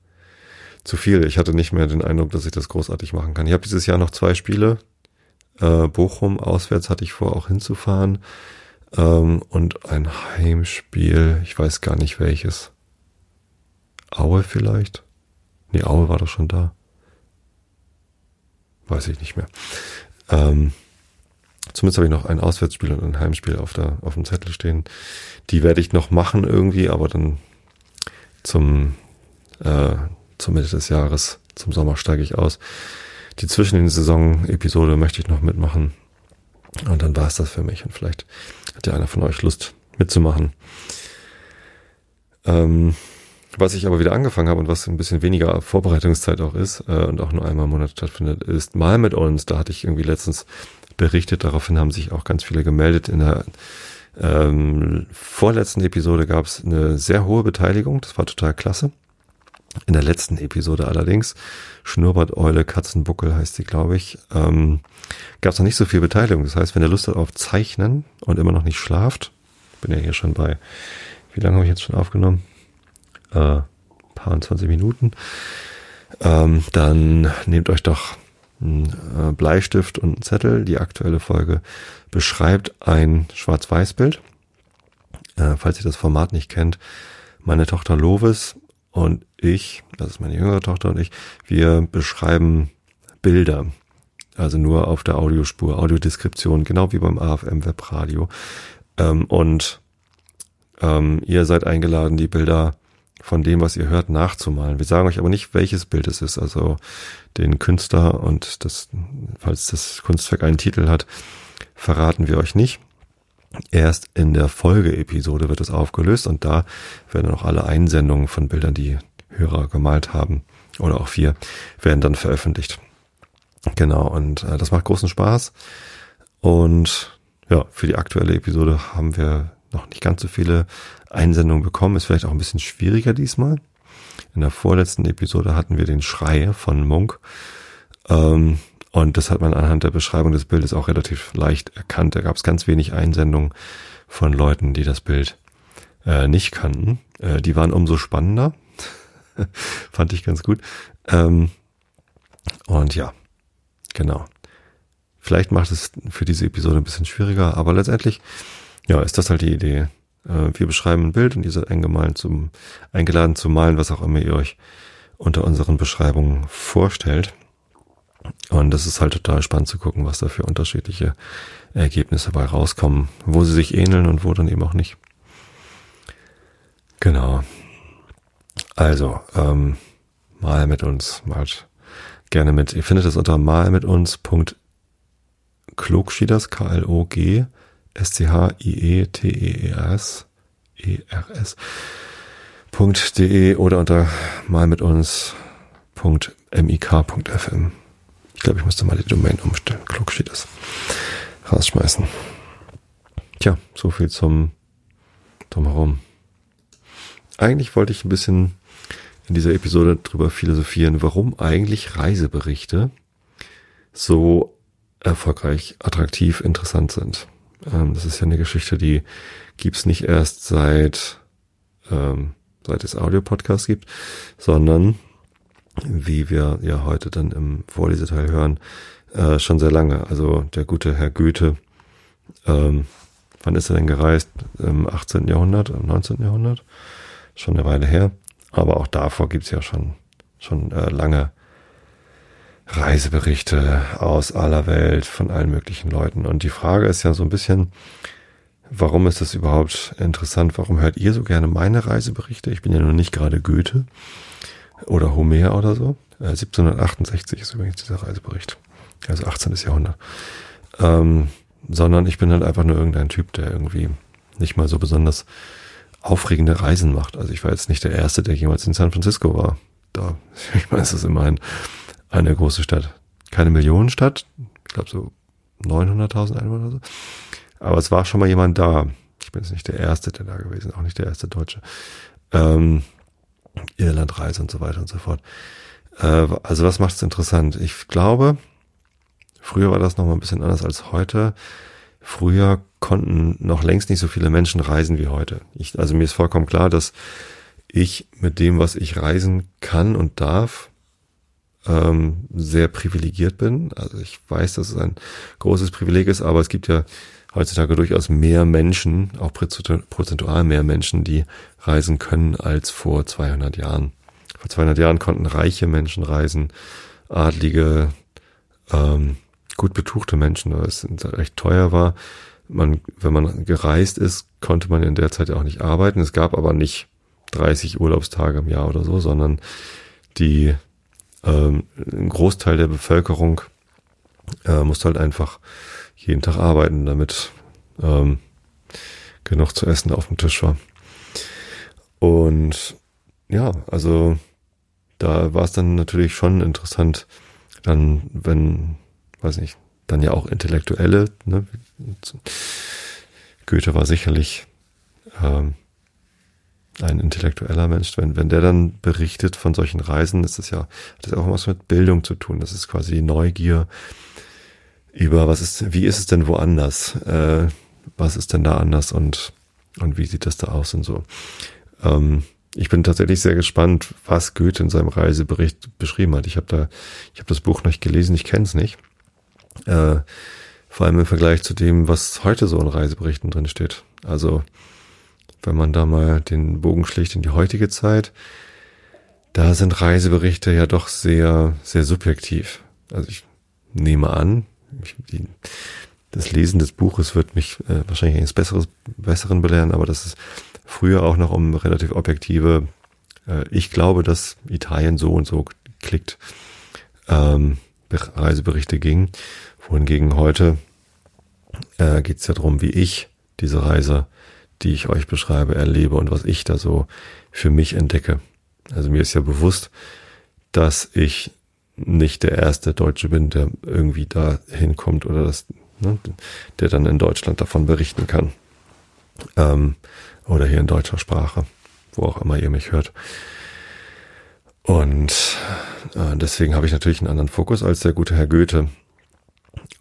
A: zu viel. Ich hatte nicht mehr den Eindruck, dass ich das großartig machen kann. Ich habe dieses Jahr noch zwei Spiele. Äh, Bochum auswärts hatte ich vor, auch hinzufahren. Ähm, und ein Heimspiel, ich weiß gar nicht welches. Aue vielleicht? Nee, Aue war doch schon da. Weiß ich nicht mehr. Ähm, zumindest habe ich noch ein Auswärtsspiel und ein Heimspiel auf, der, auf dem Zettel stehen. Die werde ich noch machen irgendwie, aber dann zum, äh, zum Mitte des Jahres, zum Sommer steige ich aus. Die zwischen den Saison-Episode möchte ich noch mitmachen. Und dann war es das für mich. Und vielleicht hat ja einer von euch Lust mitzumachen. Ähm, was ich aber wieder angefangen habe und was ein bisschen weniger Vorbereitungszeit auch ist äh, und auch nur einmal im Monat stattfindet, ist mal mit uns. Da hatte ich irgendwie letztens berichtet. Daraufhin haben sich auch ganz viele gemeldet. In der ähm, vorletzten Episode gab es eine sehr hohe Beteiligung. Das war total klasse. In der letzten Episode allerdings, Schnurrbart Eule Katzenbuckel heißt sie, glaube ich, ähm, gab es noch nicht so viel Beteiligung. Das heißt, wenn ihr Lust habt auf Zeichnen und immer noch nicht schlaft, bin ja hier schon bei, wie lange habe ich jetzt schon aufgenommen? Äh, paar 20 Minuten. Ähm, dann nehmt euch doch einen äh, Bleistift und einen Zettel. Die aktuelle Folge beschreibt ein Schwarz-Weiß-Bild. Äh, falls ihr das Format nicht kennt, meine Tochter Lovis und ich, das ist meine jüngere Tochter und ich, wir beschreiben Bilder. Also nur auf der Audiospur, Audiodeskription, genau wie beim AFM Webradio. Ähm, und ähm, ihr seid eingeladen, die Bilder von dem, was ihr hört, nachzumalen. Wir sagen euch aber nicht, welches Bild es ist. Also den Künstler und das, falls das Kunstwerk einen Titel hat, verraten wir euch nicht. Erst in der Folgeepisode wird es aufgelöst und da werden auch alle Einsendungen von Bildern, die Hörer gemalt haben, oder auch wir, werden dann veröffentlicht. Genau, und äh, das macht großen Spaß. Und ja, für die aktuelle Episode haben wir noch nicht ganz so viele Einsendungen bekommen. Ist vielleicht auch ein bisschen schwieriger diesmal. In der vorletzten Episode hatten wir den Schrei von Munk. Ähm, und das hat man anhand der Beschreibung des Bildes auch relativ leicht erkannt. Da gab es ganz wenig Einsendungen von Leuten, die das Bild äh, nicht kannten. Äh, die waren umso spannender. [LAUGHS] Fand ich ganz gut. Ähm, und ja, genau. Vielleicht macht es für diese Episode ein bisschen schwieriger, aber letztendlich, ja, ist das halt die Idee. Äh, wir beschreiben ein Bild und ihr seid eingemalt zum, eingeladen zu malen, was auch immer ihr euch unter unseren Beschreibungen vorstellt. Und das ist halt total spannend zu gucken, was da für unterschiedliche Ergebnisse bei rauskommen, wo sie sich ähneln und wo dann eben auch nicht. Genau. Also, ähm, mal mit uns, malt gerne mit. Ihr findet es unter mal mit uns. K-L-O-G, S-C-H-I-E-T-E-E-R-S, E-R-S.de oder unter mal mit uns.mik.fm. Ich glaube, ich müsste mal die Domain umstellen. Klug steht das. Rausschmeißen. Tja, so viel zum drumherum. Eigentlich wollte ich ein bisschen in dieser Episode drüber philosophieren, warum eigentlich Reiseberichte so erfolgreich, attraktiv, interessant sind. Ähm, das ist ja eine Geschichte, die gibt's nicht erst seit, ähm, seit es Audio-Podcasts gibt, sondern wie wir ja heute dann im Vorleseteil hören, äh, schon sehr lange. Also der gute Herr Goethe, ähm, wann ist er denn gereist? Im 18. Jahrhundert, im 19. Jahrhundert? schon eine Weile her. Aber auch davor gibt's ja schon, schon äh, lange Reiseberichte aus aller Welt von allen möglichen Leuten. Und die Frage ist ja so ein bisschen, warum ist das überhaupt interessant? Warum hört ihr so gerne meine Reiseberichte? Ich bin ja noch nicht gerade Goethe oder Homer oder so. Äh, 1768 ist übrigens dieser Reisebericht. Also 18. Jahrhundert. Ähm, sondern ich bin halt einfach nur irgendein Typ, der irgendwie nicht mal so besonders aufregende Reisen macht. Also ich war jetzt nicht der Erste, der jemals in San Francisco war. Da, [LAUGHS] ich meine, es ist immerhin eine große Stadt. Keine Millionenstadt, ich glaube so 900.000 Einwohner oder so. Aber es war schon mal jemand da. Ich bin jetzt nicht der Erste, der da gewesen, auch nicht der erste Deutsche. Ähm, Irlandreise und so weiter und so fort. Äh, also was macht es interessant? Ich glaube, früher war das noch mal ein bisschen anders als heute. Früher konnten noch längst nicht so viele Menschen reisen wie heute. Ich, also mir ist vollkommen klar, dass ich mit dem, was ich reisen kann und darf, ähm, sehr privilegiert bin. Also ich weiß, dass es ein großes Privileg ist, aber es gibt ja heutzutage durchaus mehr Menschen, auch prozentual mehr Menschen, die reisen können als vor 200 Jahren. Vor 200 Jahren konnten reiche Menschen reisen, adlige, ähm, gut betuchte Menschen, weil es recht teuer war. Man, wenn man gereist ist, konnte man in der Zeit auch nicht arbeiten. Es gab aber nicht 30 Urlaubstage im Jahr oder so, sondern die ähm, ein Großteil der Bevölkerung äh, musste halt einfach jeden Tag arbeiten, damit ähm, genug zu essen auf dem Tisch war. Und ja, also da war es dann natürlich schon interessant, dann, wenn, weiß nicht, dann ja auch Intellektuelle, ne? Goethe war sicherlich ähm, ein intellektueller Mensch, wenn, wenn der dann berichtet von solchen Reisen, ist das ja, hat das auch was mit Bildung zu tun. Das ist quasi die Neugier über was ist, wie ist es denn woanders? Äh, was ist denn da anders und, und wie sieht das da aus und so. Ähm, ich bin tatsächlich sehr gespannt, was Goethe in seinem Reisebericht beschrieben hat. Ich habe da, ich habe das Buch noch nicht gelesen, ich kenne es nicht. Äh, vor allem im Vergleich zu dem, was heute so in Reiseberichten drin steht. Also wenn man da mal den Bogen schlägt in die heutige Zeit, da sind Reiseberichte ja doch sehr, sehr subjektiv. Also ich nehme an, ich, die, das Lesen des Buches wird mich äh, wahrscheinlich eines Besseres, Besseren belehren, aber das ist früher auch noch um relativ objektive, äh, ich glaube, dass Italien so und so klickt, ähm, Reiseberichte ging. Wohingegen heute äh, geht es ja darum, wie ich diese Reise die ich euch beschreibe, erlebe und was ich da so für mich entdecke. Also mir ist ja bewusst, dass ich nicht der erste Deutsche bin, der irgendwie da hinkommt oder das, ne, der dann in Deutschland davon berichten kann. Ähm, oder hier in deutscher Sprache, wo auch immer ihr mich hört. Und äh, deswegen habe ich natürlich einen anderen Fokus als der gute Herr Goethe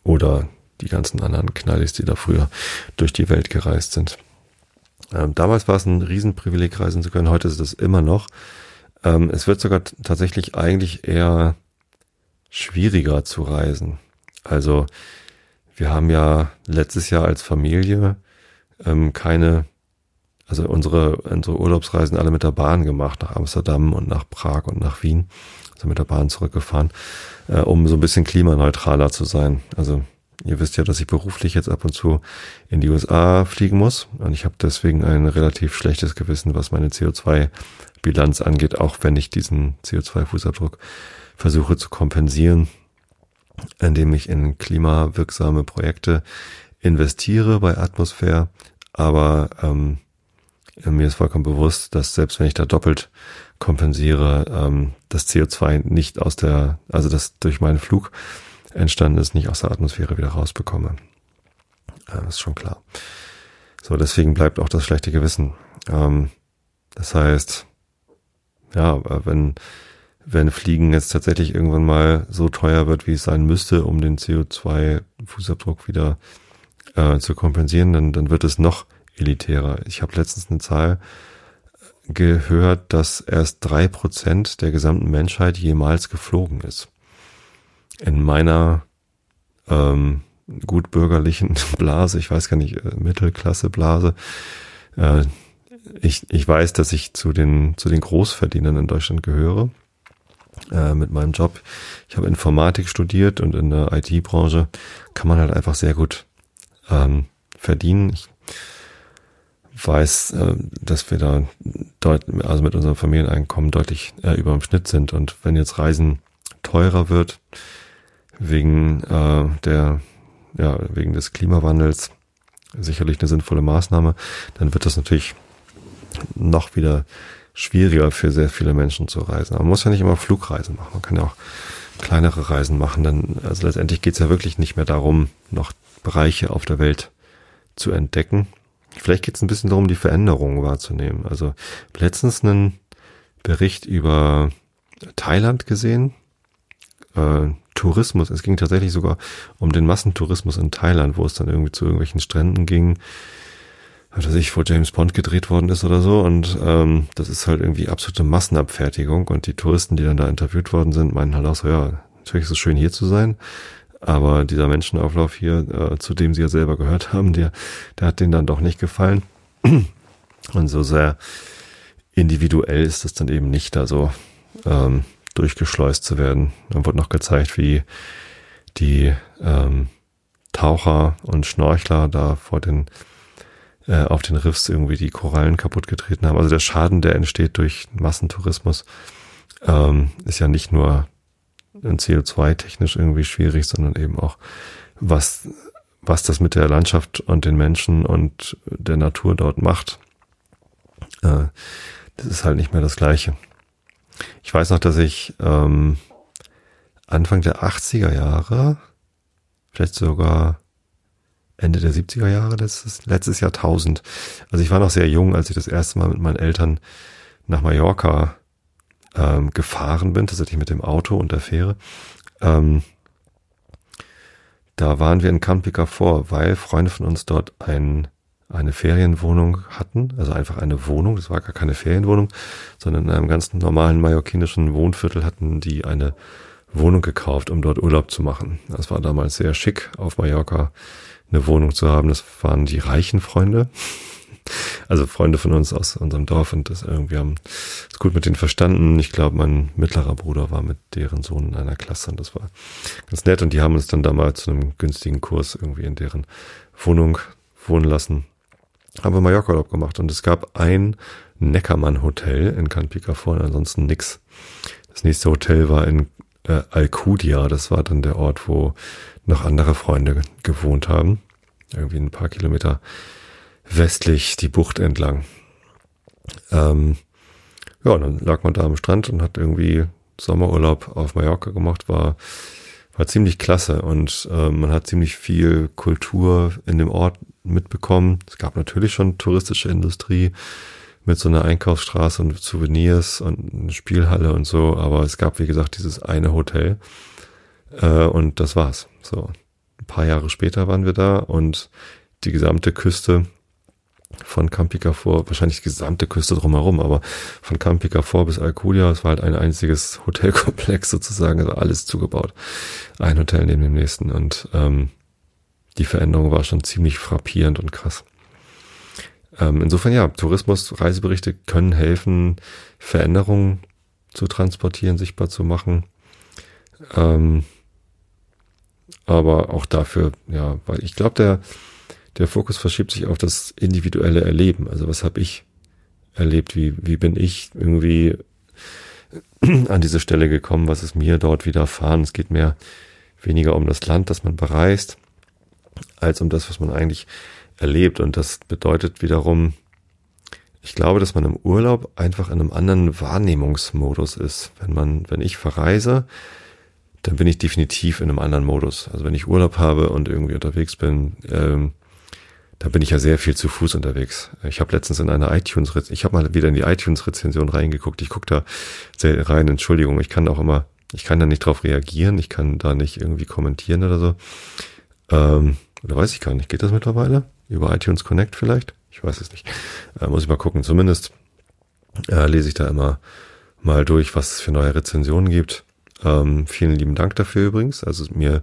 A: oder die ganzen anderen Knallis, die da früher durch die Welt gereist sind. Ähm, damals war es ein Riesenprivileg, reisen zu können. Heute ist es immer noch. Ähm, es wird sogar tatsächlich eigentlich eher schwieriger zu reisen. Also wir haben ja letztes Jahr als Familie ähm, keine, also unsere, unsere Urlaubsreisen alle mit der Bahn gemacht, nach Amsterdam und nach Prag und nach Wien. Also mit der Bahn zurückgefahren, äh, um so ein bisschen klimaneutraler zu sein. Also Ihr wisst ja, dass ich beruflich jetzt ab und zu in die USA fliegen muss und ich habe deswegen ein relativ schlechtes Gewissen, was meine CO2-Bilanz angeht, auch wenn ich diesen CO2-Fußabdruck versuche zu kompensieren, indem ich in klimawirksame Projekte investiere bei Atmosphäre. Aber ähm, mir ist vollkommen bewusst, dass selbst wenn ich da doppelt kompensiere, ähm, das CO2 nicht aus der, also das durch meinen Flug entstanden ist, nicht aus der Atmosphäre wieder rausbekomme. Ja, ist schon klar. So, deswegen bleibt auch das schlechte Gewissen. Ähm, das heißt, ja, wenn, wenn Fliegen jetzt tatsächlich irgendwann mal so teuer wird, wie es sein müsste, um den CO2-Fußabdruck wieder äh, zu kompensieren, dann, dann wird es noch elitärer. Ich habe letztens eine Zahl gehört, dass erst drei Prozent der gesamten Menschheit jemals geflogen ist in meiner ähm, gut bürgerlichen [LAUGHS] Blase, ich weiß gar nicht, äh, Mittelklasse Blase, äh, ich, ich weiß, dass ich zu den, zu den Großverdienern in Deutschland gehöre äh, mit meinem Job. Ich habe Informatik studiert und in der IT-Branche kann man halt einfach sehr gut ähm, verdienen. Ich weiß, äh, dass wir da deut also mit unserem Familieneinkommen deutlich äh, über dem Schnitt sind. Und wenn jetzt Reisen teurer wird, wegen äh, der, ja, wegen des Klimawandels, sicherlich eine sinnvolle Maßnahme, dann wird das natürlich noch wieder schwieriger für sehr viele Menschen zu reisen. Aber man muss ja nicht immer Flugreisen machen. Man kann ja auch kleinere Reisen machen. Denn also letztendlich geht es ja wirklich nicht mehr darum, noch Bereiche auf der Welt zu entdecken. Vielleicht geht es ein bisschen darum, die Veränderungen wahrzunehmen. Also letztens einen Bericht über Thailand gesehen. Äh, Tourismus. Es ging tatsächlich sogar um den Massentourismus in Thailand, wo es dann irgendwie zu irgendwelchen Stränden ging, was weiß ich, wo James Bond gedreht worden ist oder so. Und ähm, das ist halt irgendwie absolute Massenabfertigung. Und die Touristen, die dann da interviewt worden sind, meinen halt auch so, ja, natürlich ist es schön hier zu sein. Aber dieser Menschenauflauf hier, äh, zu dem sie ja selber gehört [LAUGHS] haben, der, der hat denen dann doch nicht gefallen. Und so sehr individuell ist es dann eben nicht da so ähm, durchgeschleust zu werden. Dann wurde noch gezeigt, wie die ähm, Taucher und Schnorchler da vor den äh, auf den Riffs irgendwie die Korallen kaputt getreten haben. Also der Schaden, der entsteht durch Massentourismus, ähm, ist ja nicht nur CO2-technisch irgendwie schwierig, sondern eben auch, was, was das mit der Landschaft und den Menschen und der Natur dort macht. Äh, das ist halt nicht mehr das Gleiche. Ich weiß noch, dass ich ähm, Anfang der 80er Jahre, vielleicht sogar Ende der 70er Jahre, letztes, letztes Jahrtausend. Also ich war noch sehr jung, als ich das erste Mal mit meinen Eltern nach Mallorca ähm, gefahren bin, tatsächlich mit dem Auto und der Fähre. Ähm, da waren wir in Campica vor, weil Freunde von uns dort ein, eine Ferienwohnung hatten, also einfach eine Wohnung, das war gar keine Ferienwohnung, sondern in einem ganz normalen mallorquinischen Wohnviertel hatten die eine Wohnung gekauft, um dort Urlaub zu machen. Das war damals sehr schick auf Mallorca eine Wohnung zu haben. Das waren die reichen Freunde. [LAUGHS] Also Freunde von uns aus unserem Dorf und das irgendwie haben es gut mit denen verstanden. Ich glaube, mein mittlerer Bruder war mit deren Sohn in einer Klasse und das war ganz nett. Und die haben uns dann damals zu einem günstigen Kurs irgendwie in deren Wohnung wohnen lassen. Haben wir Mallorca-Urlaub gemacht und es gab ein Neckermann-Hotel in Canpica vor und ansonsten nix. Das nächste Hotel war in äh, Alcudia. Das war dann der Ort, wo noch andere Freunde gewohnt haben. Irgendwie ein paar Kilometer westlich die Bucht entlang. Ähm, ja, dann lag man da am Strand und hat irgendwie Sommerurlaub auf Mallorca gemacht, war, war ziemlich klasse und äh, man hat ziemlich viel Kultur in dem Ort mitbekommen. Es gab natürlich schon touristische Industrie mit so einer Einkaufsstraße und Souvenirs und eine Spielhalle und so, aber es gab, wie gesagt, dieses eine Hotel äh, und das war's. So, ein paar Jahre später waren wir da und die gesamte Küste von Campica vor, wahrscheinlich die gesamte Küste drumherum, aber von Campica vor bis Alcudia, es war halt ein einziges [LAUGHS] Hotelkomplex sozusagen, also alles zugebaut. Ein Hotel neben dem nächsten und ähm, die Veränderung war schon ziemlich frappierend und krass. Ähm, insofern ja, Tourismus, Reiseberichte können helfen, Veränderungen zu transportieren, sichtbar zu machen. Ähm, aber auch dafür, ja, weil ich glaube, der, der Fokus verschiebt sich auf das individuelle Erleben. Also was habe ich erlebt? Wie, wie bin ich irgendwie [CLEARS THROAT] an diese Stelle gekommen? Was ist mir dort widerfahren? Es geht mehr weniger um das Land, das man bereist, als um das, was man eigentlich erlebt. Und das bedeutet wiederum, ich glaube, dass man im Urlaub einfach in einem anderen Wahrnehmungsmodus ist. Wenn man, wenn ich verreise, dann bin ich definitiv in einem anderen Modus. Also wenn ich Urlaub habe und irgendwie unterwegs bin, ähm, da bin ich ja sehr viel zu Fuß unterwegs. Ich habe letztens in einer iTunes, ich habe mal wieder in die iTunes-Rezension reingeguckt. Ich gucke da sehr rein, Entschuldigung, ich kann auch immer, ich kann da nicht drauf reagieren, ich kann da nicht irgendwie kommentieren oder so. Ähm, oder weiß ich gar nicht, geht das mittlerweile? Über iTunes Connect vielleicht? Ich weiß es nicht. Äh, muss ich mal gucken. Zumindest äh, lese ich da immer mal durch, was es für neue Rezensionen gibt. Ähm, vielen lieben Dank dafür übrigens. Also mir,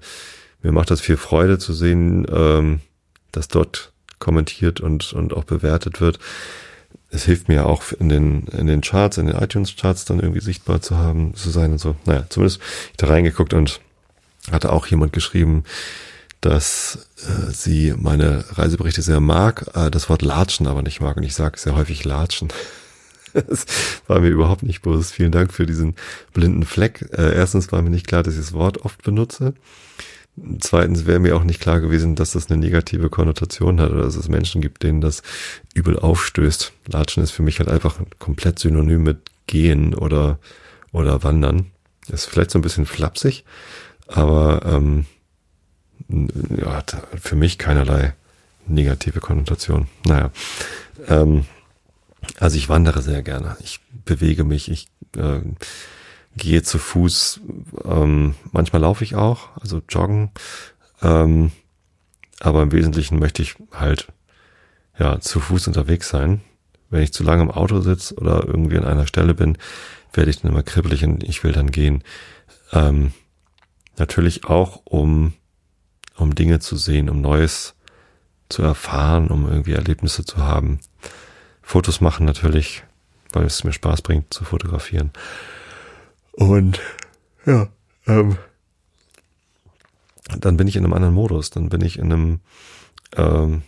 A: mir macht das viel Freude zu sehen, ähm, dass dort kommentiert und, und auch bewertet wird. es hilft mir auch in den, in den Charts, in den iTunes-Charts dann irgendwie sichtbar zu haben, zu sein und so. Naja, zumindest ich da reingeguckt und hatte auch jemand geschrieben, dass äh, sie meine Reiseberichte sehr mag, äh, das Wort Latschen aber nicht mag. Und ich sage sehr häufig Latschen. [LAUGHS] das war mir überhaupt nicht bewusst. Vielen Dank für diesen blinden Fleck. Äh, erstens war mir nicht klar, dass ich das Wort oft benutze. Zweitens wäre mir auch nicht klar gewesen, dass das eine negative Konnotation hat oder dass es Menschen gibt, denen das übel aufstößt. Latschen ist für mich halt einfach komplett synonym mit gehen oder, oder wandern. Ist vielleicht so ein bisschen flapsig, aber ähm, hat für mich keinerlei negative Konnotation. Naja, ähm, also ich wandere sehr gerne. Ich bewege mich, ich äh, gehe zu Fuß. Ähm, manchmal laufe ich auch, also joggen. Ähm, aber im Wesentlichen möchte ich halt ja zu Fuß unterwegs sein. Wenn ich zu lange im Auto sitze oder irgendwie an einer Stelle bin, werde ich dann immer kribbelig und ich will dann gehen. Ähm, natürlich auch, um, um Dinge zu sehen, um Neues zu erfahren, um irgendwie Erlebnisse zu haben. Fotos machen natürlich, weil es mir Spaß bringt zu fotografieren. Und ja, ähm, dann bin ich in einem anderen Modus, dann bin ich in einem, ähm,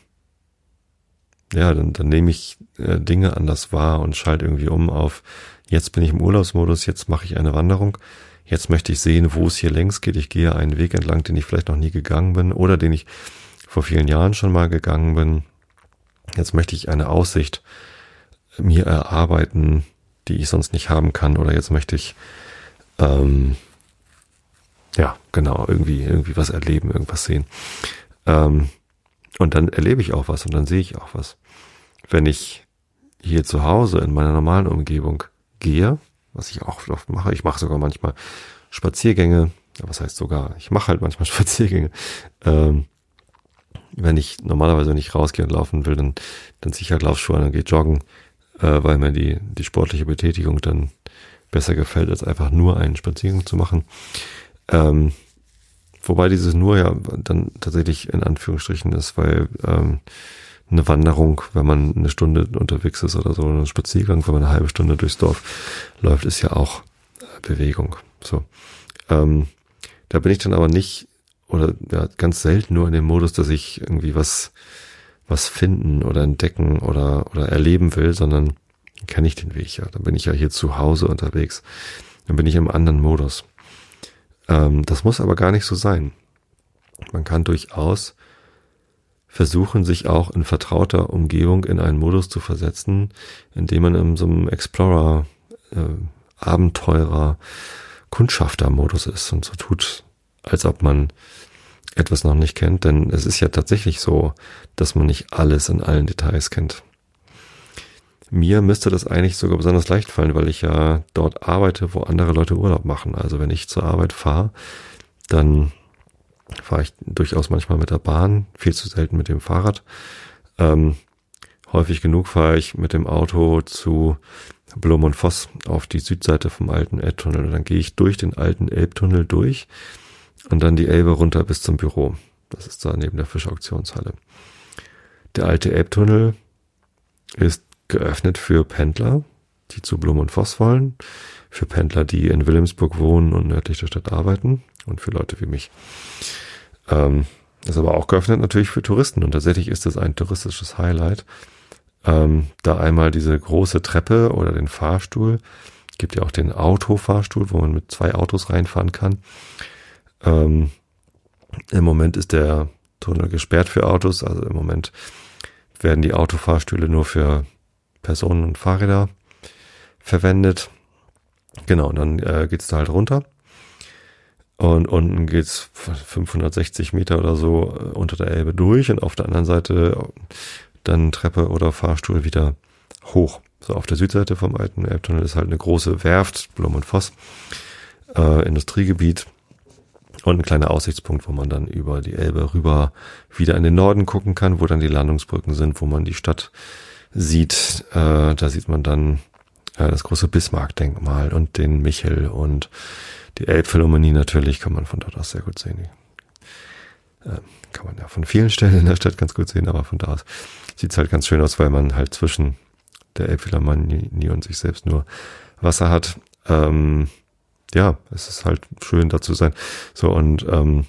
A: ja, dann, dann nehme ich äh, Dinge anders wahr und schalte irgendwie um auf, jetzt bin ich im Urlaubsmodus, jetzt mache ich eine Wanderung, jetzt möchte ich sehen, wo es hier längs geht, ich gehe einen Weg entlang, den ich vielleicht noch nie gegangen bin oder den ich vor vielen Jahren schon mal gegangen bin. Jetzt möchte ich eine Aussicht mir erarbeiten, die ich sonst nicht haben kann oder jetzt möchte ich ähm, ja, genau, irgendwie, irgendwie was erleben, irgendwas sehen. Ähm, und dann erlebe ich auch was und dann sehe ich auch was. Wenn ich hier zu Hause in meiner normalen Umgebung gehe, was ich auch oft mache, ich mache sogar manchmal Spaziergänge, was heißt sogar, ich mache halt manchmal [LAUGHS] Spaziergänge. Ähm, wenn ich normalerweise nicht rausgehe und laufen will, dann, dann ziehe ich halt Laufschuhe an und gehe joggen, äh, weil mir die, die sportliche Betätigung dann besser gefällt, als einfach nur einen Spaziergang zu machen. Ähm, wobei dieses nur ja dann tatsächlich in Anführungsstrichen ist, weil ähm, eine Wanderung, wenn man eine Stunde unterwegs ist oder so, ein Spaziergang, wenn man eine halbe Stunde durchs Dorf läuft, ist ja auch Bewegung. So. Ähm, da bin ich dann aber nicht oder ja, ganz selten nur in dem Modus, dass ich irgendwie was was finden oder entdecken oder oder erleben will, sondern kenne ich den Weg ja. Dann bin ich ja hier zu Hause unterwegs. Dann bin ich im anderen Modus. Ähm, das muss aber gar nicht so sein. Man kann durchaus versuchen, sich auch in vertrauter Umgebung in einen Modus zu versetzen, indem man in so einem Explorer, äh, Abenteurer, Kundschafter-Modus ist und so tut, als ob man etwas noch nicht kennt. Denn es ist ja tatsächlich so, dass man nicht alles in allen Details kennt. Mir müsste das eigentlich sogar besonders leicht fallen, weil ich ja dort arbeite, wo andere Leute Urlaub machen. Also wenn ich zur Arbeit fahre, dann fahre ich durchaus manchmal mit der Bahn, viel zu selten mit dem Fahrrad. Ähm, häufig genug fahre ich mit dem Auto zu Blum und Voss auf die Südseite vom alten Elbtunnel. Und dann gehe ich durch den alten Elbtunnel durch und dann die Elbe runter bis zum Büro. Das ist da neben der Fischauktionshalle. Der alte Elbtunnel ist geöffnet für Pendler, die zu Blum und Voss wollen, für Pendler, die in Wilhelmsburg wohnen und nördlich der Stadt arbeiten und für Leute wie mich. Ähm, ist aber auch geöffnet natürlich für Touristen und tatsächlich ist es ein touristisches Highlight. Ähm, da einmal diese große Treppe oder den Fahrstuhl, gibt ja auch den Autofahrstuhl, wo man mit zwei Autos reinfahren kann. Ähm, Im Moment ist der Tunnel gesperrt für Autos, also im Moment werden die Autofahrstühle nur für Personen- und Fahrräder verwendet. Genau, und dann äh, geht's da halt runter. Und unten geht's 560 Meter oder so äh, unter der Elbe durch und auf der anderen Seite dann Treppe oder Fahrstuhl wieder hoch. So auf der Südseite vom alten Elbtunnel ist halt eine große Werft, Blum und Voss, äh, Industriegebiet und ein kleiner Aussichtspunkt, wo man dann über die Elbe rüber wieder in den Norden gucken kann, wo dann die Landungsbrücken sind, wo man die Stadt sieht. Äh, da sieht man dann äh, das große Bismarck-Denkmal und den Michel und die Elbphilharmonie natürlich kann man von dort aus sehr gut sehen. Die, äh, kann man ja von vielen Stellen in der Stadt ganz gut sehen, aber von da aus sieht es halt ganz schön aus, weil man halt zwischen der Elbphilharmonie und sich selbst nur Wasser hat. Ähm, ja, es ist halt schön da zu sein. So und ähm,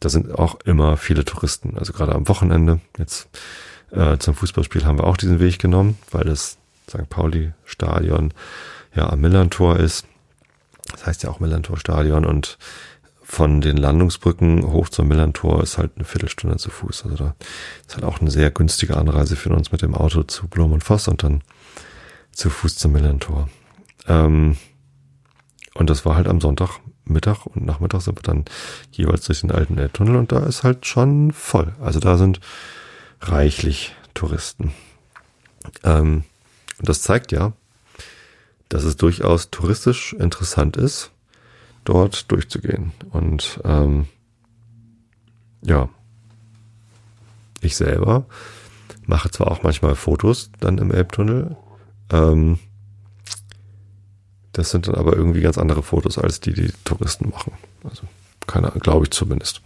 A: da sind auch immer viele Touristen. Also gerade am Wochenende jetzt äh, zum Fußballspiel haben wir auch diesen Weg genommen, weil das St. Pauli Stadion ja am Millantor ist. Das heißt ja auch Millantor Stadion und von den Landungsbrücken hoch zum Millantor ist halt eine Viertelstunde zu Fuß. Also da ist halt auch eine sehr günstige Anreise für uns mit dem Auto zu Blom und Voss und dann zu Fuß zum Millantor. Ähm, und das war halt am Sonntag Mittag und Nachmittag sind wir dann jeweils durch den alten Elbtunnel und da ist halt schon voll. Also da sind reichlich Touristen. Ähm, und das zeigt ja, dass es durchaus touristisch interessant ist, dort durchzugehen. Und ähm, ja, ich selber mache zwar auch manchmal Fotos dann im Elbtunnel, ähm, das sind dann aber irgendwie ganz andere Fotos, als die die Touristen machen. Also keine, glaube ich zumindest.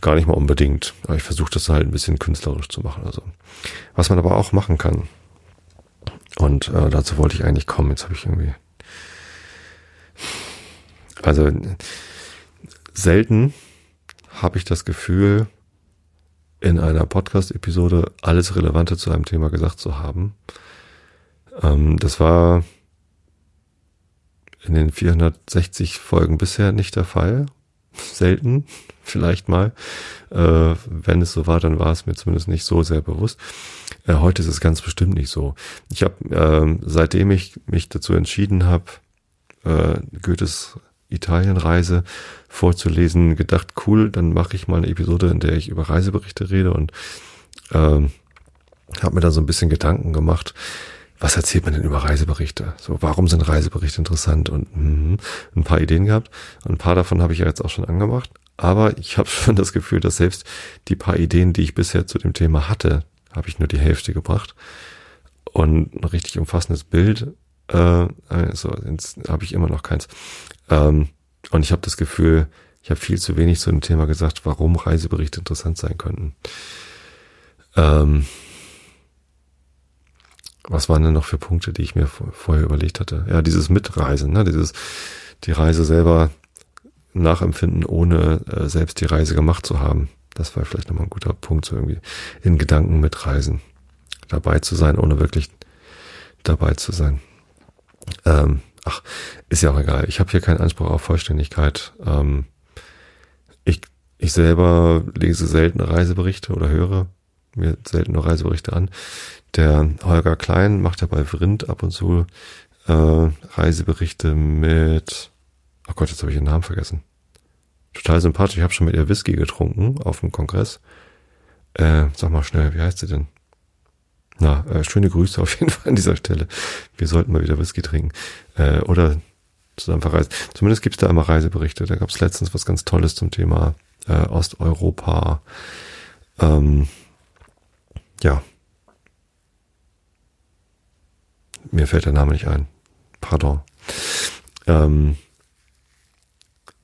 A: Gar nicht mal unbedingt. Aber ich versuche das halt ein bisschen künstlerisch zu machen. Also was man aber auch machen kann. Und äh, dazu wollte ich eigentlich kommen. Jetzt habe ich irgendwie. Also selten habe ich das Gefühl, in einer Podcast-Episode alles Relevante zu einem Thema gesagt zu haben. Ähm, das war in den 460 Folgen bisher nicht der Fall. Selten, vielleicht mal. Äh, wenn es so war, dann war es mir zumindest nicht so sehr bewusst. Äh, heute ist es ganz bestimmt nicht so. Ich habe, äh, seitdem ich mich dazu entschieden habe, äh, Goethes Italienreise vorzulesen, gedacht, cool, dann mache ich mal eine Episode, in der ich über Reiseberichte rede und äh, habe mir da so ein bisschen Gedanken gemacht, was erzählt man denn über Reiseberichte? So, warum sind Reiseberichte interessant? Und mh, ein paar Ideen gehabt. Ein paar davon habe ich ja jetzt auch schon angemacht. Aber ich habe [LAUGHS] schon das Gefühl, dass selbst die paar Ideen, die ich bisher zu dem Thema hatte, habe ich nur die Hälfte gebracht. Und ein richtig umfassendes Bild, äh, also habe ich immer noch keins. Ähm, und ich habe das Gefühl, ich habe viel zu wenig zu dem Thema gesagt, warum Reiseberichte interessant sein könnten. Ähm, was waren denn noch für Punkte, die ich mir vorher überlegt hatte? Ja, dieses Mitreisen, ne? dieses die Reise selber nachempfinden, ohne äh, selbst die Reise gemacht zu haben. Das war vielleicht nochmal ein guter Punkt, so irgendwie in Gedanken mitreisen. Dabei zu sein, ohne wirklich dabei zu sein. Ähm, ach, ist ja auch egal. Ich habe hier keinen Anspruch auf Vollständigkeit. Ähm, ich, ich selber lese selten Reiseberichte oder höre mir selten nur Reiseberichte an. Der Holger Klein macht ja bei Vrind ab und zu äh, Reiseberichte mit, oh Gott, jetzt habe ich ihren Namen vergessen. Total sympathisch. Ich habe schon mit ihr Whisky getrunken auf dem Kongress. Äh, sag mal schnell, wie heißt sie denn? Na, äh, schöne Grüße [LAUGHS] auf jeden Fall an dieser Stelle. Wir sollten mal wieder Whisky trinken. Äh, oder zusammen verreisen. Zumindest gibt's da immer Reiseberichte. Da gab's letztens was ganz Tolles zum Thema äh, Osteuropa. Ähm, ja, mir fällt der Name nicht ein. Pardon. Ähm,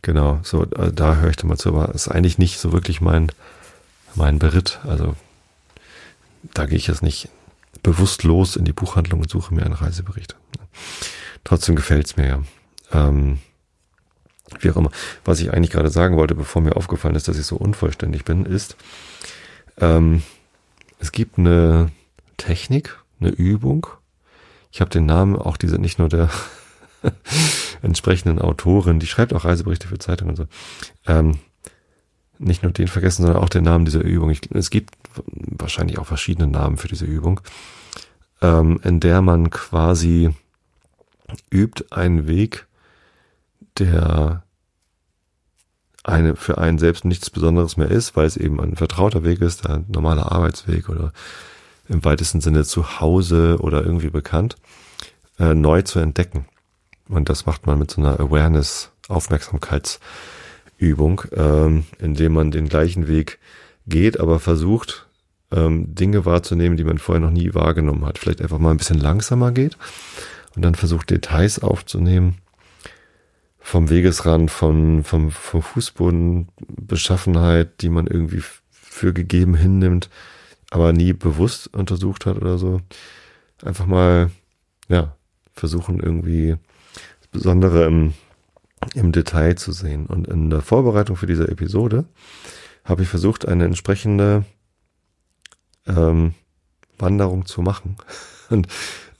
A: genau, so, äh, da höre ich dann mal zu, aber ist eigentlich nicht so wirklich mein, mein Beritt. Also, da gehe ich jetzt nicht bewusst los in die Buchhandlung und suche mir einen Reisebericht. Trotzdem gefällt's mir ja. Ähm, wie auch immer. Was ich eigentlich gerade sagen wollte, bevor mir aufgefallen ist, dass ich so unvollständig bin, ist, ähm, es gibt eine Technik, eine Übung, ich habe den Namen auch diese, nicht nur der [LAUGHS] entsprechenden Autorin, die schreibt auch Reiseberichte für Zeitungen und so. Ähm, nicht nur den vergessen, sondern auch den Namen dieser Übung. Ich, es gibt wahrscheinlich auch verschiedene Namen für diese Übung, ähm, in der man quasi übt einen Weg, der eine für einen selbst nichts Besonderes mehr ist, weil es eben ein vertrauter Weg ist, ein normaler Arbeitsweg oder im weitesten Sinne zu Hause oder irgendwie bekannt, äh, neu zu entdecken. Und das macht man mit so einer Awareness, Aufmerksamkeitsübung, ähm, indem man den gleichen Weg geht, aber versucht, ähm, Dinge wahrzunehmen, die man vorher noch nie wahrgenommen hat. Vielleicht einfach mal ein bisschen langsamer geht und dann versucht, Details aufzunehmen vom Wegesrand, von, vom, vom Fußbodenbeschaffenheit, die man irgendwie für gegeben hinnimmt aber nie bewusst untersucht hat oder so. einfach mal, ja, versuchen irgendwie Besondere im, im Detail zu sehen. Und in der Vorbereitung für diese Episode habe ich versucht, eine entsprechende ähm, Wanderung zu machen. [LAUGHS] Und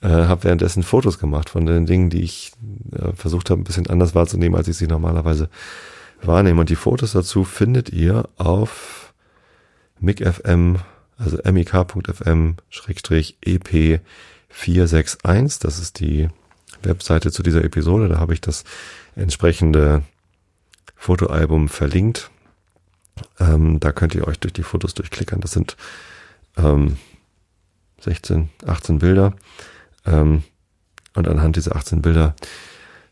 A: äh, habe währenddessen Fotos gemacht von den Dingen, die ich äh, versucht habe, ein bisschen anders wahrzunehmen, als ich sie normalerweise wahrnehme. Und die Fotos dazu findet ihr auf micfm, also mik.fm EP 461. Das ist die Webseite zu dieser Episode. Da habe ich das entsprechende Fotoalbum verlinkt. Ähm, da könnt ihr euch durch die Fotos durchklickern. Das sind ähm, 16, 18 Bilder. Ähm, und anhand dieser 18 Bilder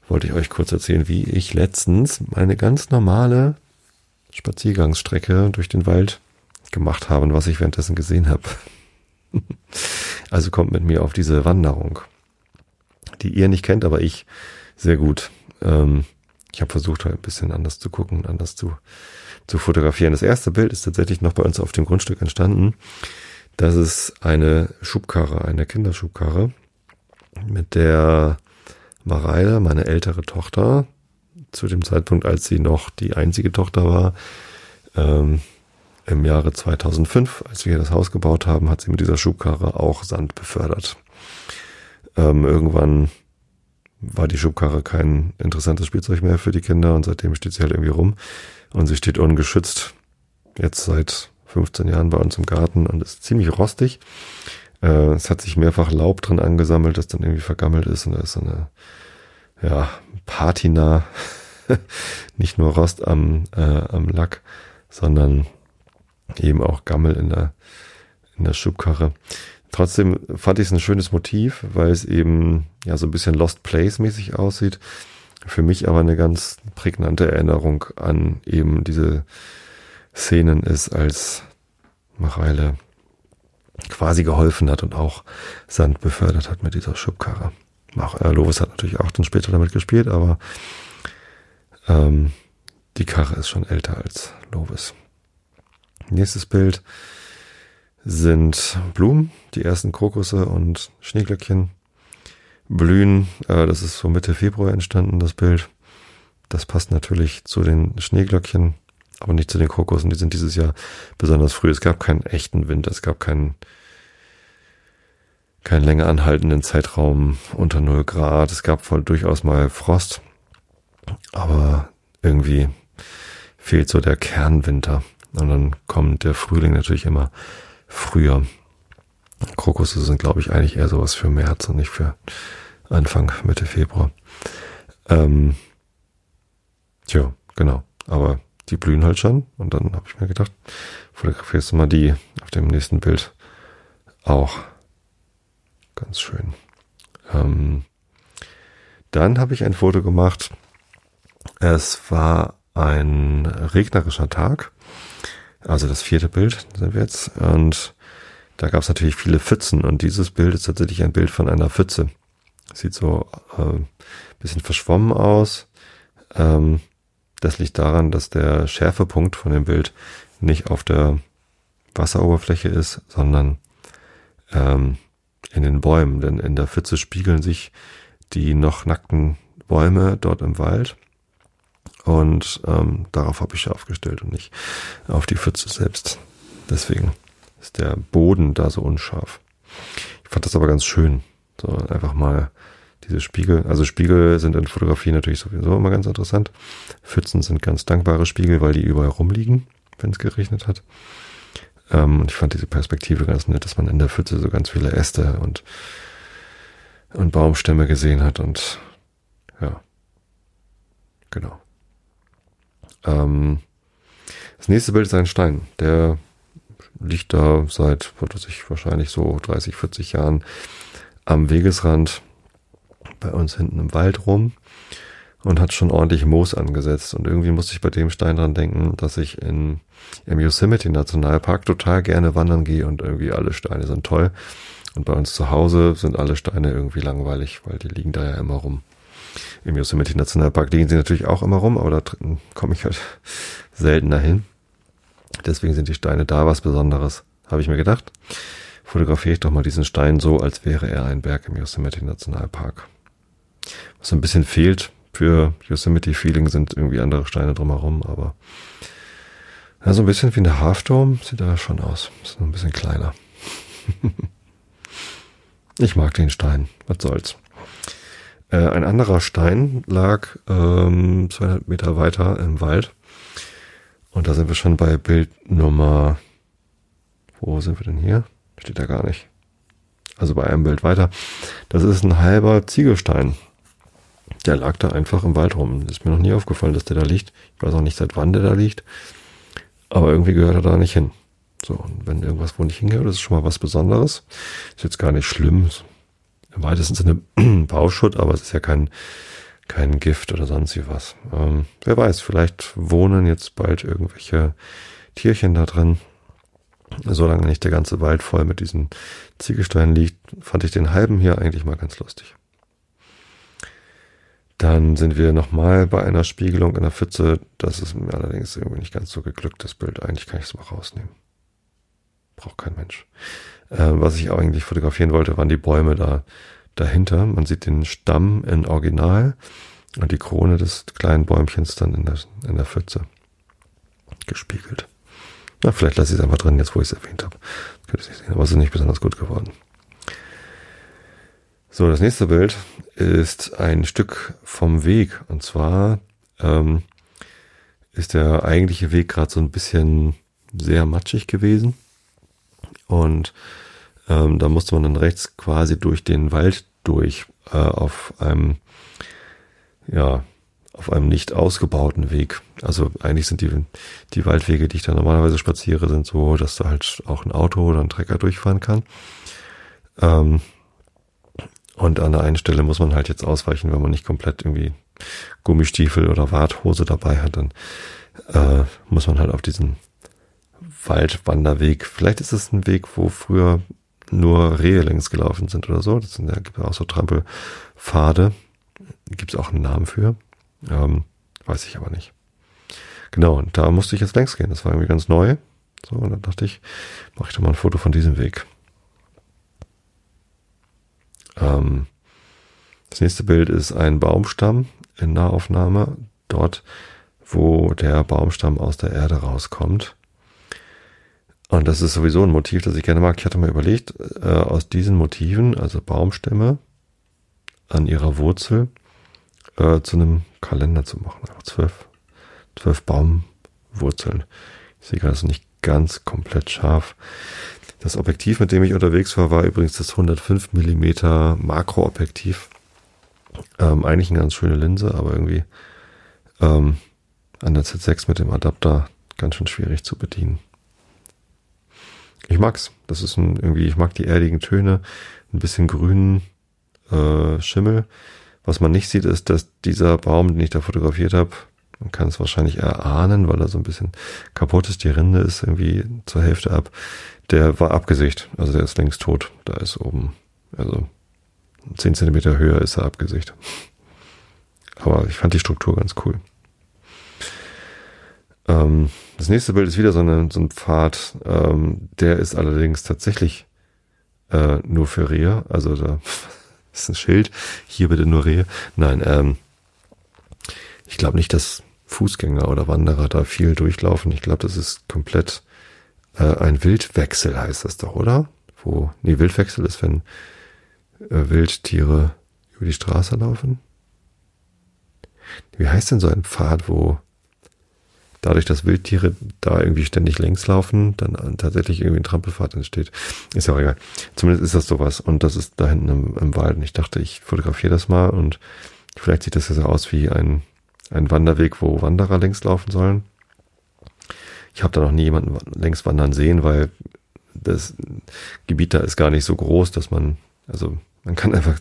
A: wollte ich euch kurz erzählen, wie ich letztens meine ganz normale Spaziergangsstrecke durch den Wald gemacht habe und was ich währenddessen gesehen habe. [LAUGHS] also kommt mit mir auf diese Wanderung, die ihr nicht kennt, aber ich sehr gut. Ähm, ich habe versucht, halt ein bisschen anders zu gucken und anders zu, zu fotografieren. Das erste Bild ist tatsächlich noch bei uns auf dem Grundstück entstanden. Das ist eine Schubkarre, eine Kinderschubkarre mit der Mareile, meine ältere Tochter, zu dem Zeitpunkt, als sie noch die einzige Tochter war, ähm, im Jahre 2005, als wir hier das Haus gebaut haben, hat sie mit dieser Schubkarre auch Sand befördert. Ähm, irgendwann war die Schubkarre kein interessantes Spielzeug mehr für die Kinder und seitdem steht sie halt irgendwie rum und sie steht ungeschützt jetzt seit 15 Jahren bei uns im Garten und ist ziemlich rostig. Äh, es hat sich mehrfach Laub drin angesammelt, das dann irgendwie vergammelt ist und da ist so eine, ja, Patina, [LAUGHS] nicht nur Rost am, äh, am Lack, sondern eben auch Gammel in der, in der Schubkarre. Trotzdem fand ich es ein schönes Motiv, weil es eben ja so ein bisschen Lost Place mäßig aussieht. Für mich aber eine ganz prägnante Erinnerung an eben diese Szenen ist, als Mareile quasi geholfen hat und auch Sand befördert hat mit dieser Schubkarre. Auch äh, Lovis hat natürlich auch dann später damit gespielt, aber ähm, die Karre ist schon älter als Lovis. Nächstes Bild sind Blumen, die ersten Krokusse und Schneeglöckchen blühen. Äh, das ist so Mitte Februar entstanden, das Bild. Das passt natürlich zu den Schneeglöckchen aber nicht zu den Krokussen. Die sind dieses Jahr besonders früh. Es gab keinen echten Winter, es gab keinen, keinen länger anhaltenden Zeitraum unter 0 Grad. Es gab voll durchaus mal Frost, aber irgendwie fehlt so der Kernwinter. Und dann kommt der Frühling natürlich immer früher. Krokusse sind, glaube ich, eigentlich eher sowas für März und nicht für Anfang, Mitte Februar. Ähm, tja, genau. Aber die blühen halt schon. Und dann habe ich mir gedacht, fotografierst du mal die auf dem nächsten Bild auch. Ganz schön. Ähm, dann habe ich ein Foto gemacht. Es war ein regnerischer Tag. Also das vierte Bild sind wir jetzt. Und da gab es natürlich viele Pfützen. Und dieses Bild ist tatsächlich ein Bild von einer Pfütze. Sieht so äh, bisschen verschwommen aus. Ähm, das liegt daran, dass der Schärfepunkt von dem Bild nicht auf der Wasseroberfläche ist, sondern ähm, in den Bäumen. Denn in der Pfütze spiegeln sich die noch nackten Bäume dort im Wald. Und ähm, darauf habe ich scharf gestellt und nicht auf die Pfütze selbst. Deswegen ist der Boden da so unscharf. Ich fand das aber ganz schön. So einfach mal diese Spiegel, also Spiegel sind in Fotografie natürlich sowieso immer ganz interessant. Pfützen sind ganz dankbare Spiegel, weil die überall rumliegen, wenn es geregnet hat. Ähm, und ich fand diese Perspektive ganz nett, dass man in der Pfütze so ganz viele Äste und, und Baumstämme gesehen hat und ja, genau. Ähm, das nächste Bild ist ein Stein, der liegt da seit, was weiß ich, wahrscheinlich so 30, 40 Jahren am Wegesrand bei uns hinten im Wald rum und hat schon ordentlich Moos angesetzt. Und irgendwie musste ich bei dem Stein dran denken, dass ich in, im Yosemite Nationalpark total gerne wandern gehe und irgendwie alle Steine sind toll. Und bei uns zu Hause sind alle Steine irgendwie langweilig, weil die liegen da ja immer rum. Im Yosemite Nationalpark liegen sie natürlich auch immer rum, aber da komme ich halt [LAUGHS] seltener hin. Deswegen sind die Steine da was Besonderes, habe ich mir gedacht. fotografiere ich doch mal diesen Stein so, als wäre er ein Berg im Yosemite Nationalpark. Was ein bisschen fehlt für Yosemite Feeling sind irgendwie andere Steine drumherum, aber ja, so ein bisschen wie eine Half Dome sieht er schon aus. Ist nur ein bisschen kleiner. [LAUGHS] ich mag den Stein. Was soll's. Äh, ein anderer Stein lag ähm, 200 Meter weiter im Wald. Und da sind wir schon bei Bild Nummer. Wo sind wir denn hier? Steht da gar nicht. Also bei einem Bild weiter. Das ist ein halber Ziegelstein. Der lag da einfach im Wald rum. Ist mir noch nie aufgefallen, dass der da liegt. Ich weiß auch nicht, seit wann der da liegt. Aber irgendwie gehört er da nicht hin. So, und wenn irgendwas wo nicht hingehört, das ist schon mal was Besonderes. Ist jetzt gar nicht schlimm. Im weitesten Sinne [CLEARS THROAT] Bauschutt, aber es ist ja kein, kein Gift oder sonst wie was. Ähm, wer weiß, vielleicht wohnen jetzt bald irgendwelche Tierchen da drin. Solange nicht der ganze Wald voll mit diesen Ziegelsteinen liegt, fand ich den halben hier eigentlich mal ganz lustig. Dann sind wir nochmal bei einer Spiegelung in der Pfütze. Das ist mir allerdings irgendwie nicht ganz so geglückt, das Bild. Eigentlich kann ich es mal rausnehmen. Braucht kein Mensch. Äh, was ich eigentlich fotografieren wollte, waren die Bäume da dahinter. Man sieht den Stamm in Original und die Krone des kleinen Bäumchens dann in der, in der Pfütze gespiegelt. Na, vielleicht lasse ich es einfach drin, jetzt wo ich es erwähnt habe. Das könnte ich nicht sehen, aber es ist nicht besonders gut geworden. So, das nächste Bild ist ein Stück vom Weg. Und zwar ähm, ist der eigentliche Weg gerade so ein bisschen sehr matschig gewesen. Und ähm, da musste man dann rechts quasi durch den Wald durch äh, auf einem ja auf einem nicht ausgebauten Weg. Also eigentlich sind die die Waldwege, die ich da normalerweise spaziere, sind so, dass da halt auch ein Auto oder ein Trecker durchfahren kann. Ähm, und an der einen Stelle muss man halt jetzt ausweichen, wenn man nicht komplett irgendwie Gummistiefel oder Warthose dabei hat, dann äh, muss man halt auf diesen Waldwanderweg. Vielleicht ist es ein Weg, wo früher nur Rehe längs gelaufen sind oder so. Das sind, da gibt auch so Trampelpfade. Gibt es auch einen Namen für. Ähm, weiß ich aber nicht. Genau, und da musste ich jetzt längs gehen. Das war irgendwie ganz neu. So, und dann dachte ich, mache ich doch mal ein Foto von diesem Weg. Ähm, das nächste Bild ist ein Baumstamm in Nahaufnahme, dort, wo der Baumstamm aus der Erde rauskommt. Und das ist sowieso ein Motiv, das ich gerne mag. Ich hatte mal überlegt, äh, aus diesen Motiven, also Baumstämme an ihrer Wurzel, äh, zu einem Kalender zu machen. Also zwölf, zwölf Baumwurzeln. Ich sehe gerade, ist nicht ganz komplett scharf. Das Objektiv, mit dem ich unterwegs war, war übrigens das 105 Millimeter Makroobjektiv. Ähm, eigentlich eine ganz schöne Linse, aber irgendwie ähm, an der Z6 mit dem Adapter ganz schön schwierig zu bedienen. Ich mag's. Das ist ein, irgendwie, ich mag die erdigen Töne, ein bisschen grünen äh, Schimmel. Was man nicht sieht, ist, dass dieser Baum, den ich da fotografiert habe, man kann es wahrscheinlich erahnen, weil er so ein bisschen kaputt ist. Die Rinde ist irgendwie zur Hälfte ab. Der war abgesicht, also der ist längst tot. Da ist oben, also zehn Zentimeter höher ist er abgesicht. Aber ich fand die Struktur ganz cool. Ähm, das nächste Bild ist wieder so, eine, so ein Pfad. Ähm, der ist allerdings tatsächlich äh, nur für Rehe. Also da [LAUGHS] ist ein Schild. Hier bitte nur Rehe. Nein, ähm, ich glaube nicht, dass Fußgänger oder Wanderer da viel durchlaufen. Ich glaube, das ist komplett äh, ein Wildwechsel heißt das doch, oder? Wo, nee, Wildwechsel ist, wenn äh, Wildtiere über die Straße laufen. Wie heißt denn so ein Pfad, wo dadurch, dass Wildtiere da irgendwie ständig längs laufen, dann tatsächlich irgendwie ein Trampelpfad entsteht. Ist ja auch egal. Zumindest ist das sowas. Und das ist da hinten im, im Wald. Und ich dachte, ich fotografiere das mal und vielleicht sieht das ja so aus wie ein, ein Wanderweg, wo Wanderer längs laufen sollen. Ich habe da noch nie jemanden längs wandern sehen, weil das Gebiet da ist gar nicht so groß, dass man, also man kann [LAUGHS] einfach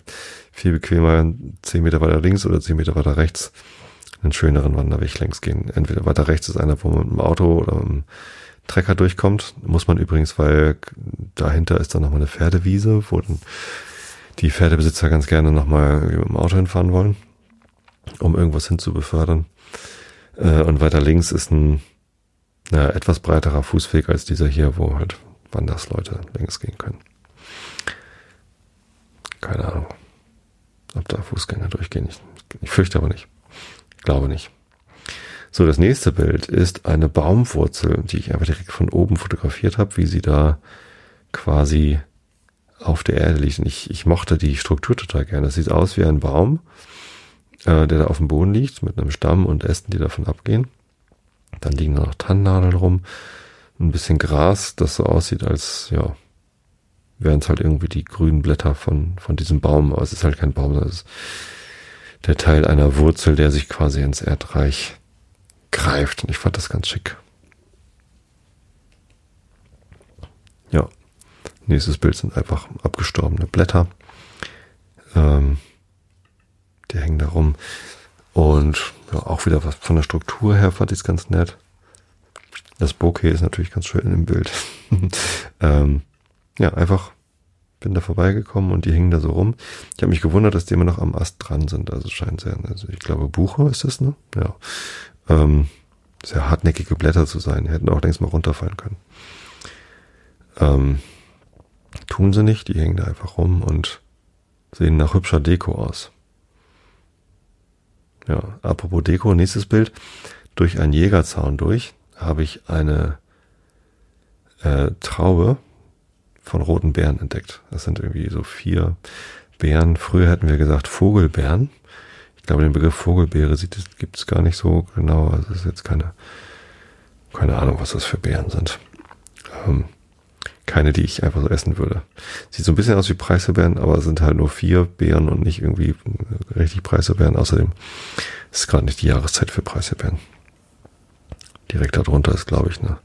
A: viel bequemer zehn Meter weiter links oder zehn Meter weiter rechts einen schöneren Wanderweg längs gehen. Entweder weiter rechts ist einer, wo man mit dem Auto oder mit dem Trecker durchkommt. Muss man übrigens, weil dahinter ist dann nochmal eine Pferdewiese, wo die Pferdebesitzer ganz gerne nochmal mit dem Auto hinfahren wollen, um irgendwas hinzubefördern. Äh, und weiter links ist ein na, etwas breiterer Fußweg als dieser hier, wo halt Wandersleute längs gehen können. Keine Ahnung, ob da Fußgänger durchgehen. Ich, ich fürchte aber nicht. Glaube nicht. So, das nächste Bild ist eine Baumwurzel, die ich einfach direkt von oben fotografiert habe, wie sie da quasi auf der Erde liegt. Und ich, ich mochte die Struktur total gerne. Das sieht aus wie ein Baum, äh, der da auf dem Boden liegt, mit einem Stamm und Ästen, die davon abgehen. Dann liegen da noch Tannennadeln rum, ein bisschen Gras, das so aussieht, als, ja, wären es halt irgendwie die grünen Blätter von, von diesem Baum. Aber es ist halt kein Baum, sondern es ist der Teil einer Wurzel, der sich quasi ins Erdreich greift. Und ich fand das ganz schick. Ja. Nächstes Bild sind einfach abgestorbene Blätter. Ähm, die hängen da rum. Und ja, auch wieder was von der Struktur her fand ich es ganz nett. Das Bokeh ist natürlich ganz schön im Bild. [LAUGHS] ähm, ja, einfach bin da vorbeigekommen und die hängen da so rum. Ich habe mich gewundert, dass die immer noch am Ast dran sind. Also scheint sehr, also ich glaube Buche ist das, ne? Ja. Ähm, sehr hartnäckige Blätter zu sein. Die hätten auch längst mal runterfallen können. Ähm, tun sie nicht, die hängen da einfach rum und sehen nach hübscher Deko aus. Ja, apropos Deko, nächstes Bild. Durch einen Jägerzaun durch habe ich eine äh, Traube von roten Bären entdeckt. Das sind irgendwie so vier Bären. Früher hätten wir gesagt Vogelbären. Ich glaube, den Begriff Vogelbeere gibt es gar nicht so genau. Also es ist jetzt keine, keine Ahnung, was das für Bären sind. Ähm, keine, die ich einfach so essen würde. Sieht so ein bisschen aus wie Preiselbeeren, aber sind halt nur vier Beeren und nicht irgendwie richtig Preiselbeeren. Außerdem ist es gerade nicht die Jahreszeit für Preiselbeeren. Direkt darunter ist, glaube ich, eine,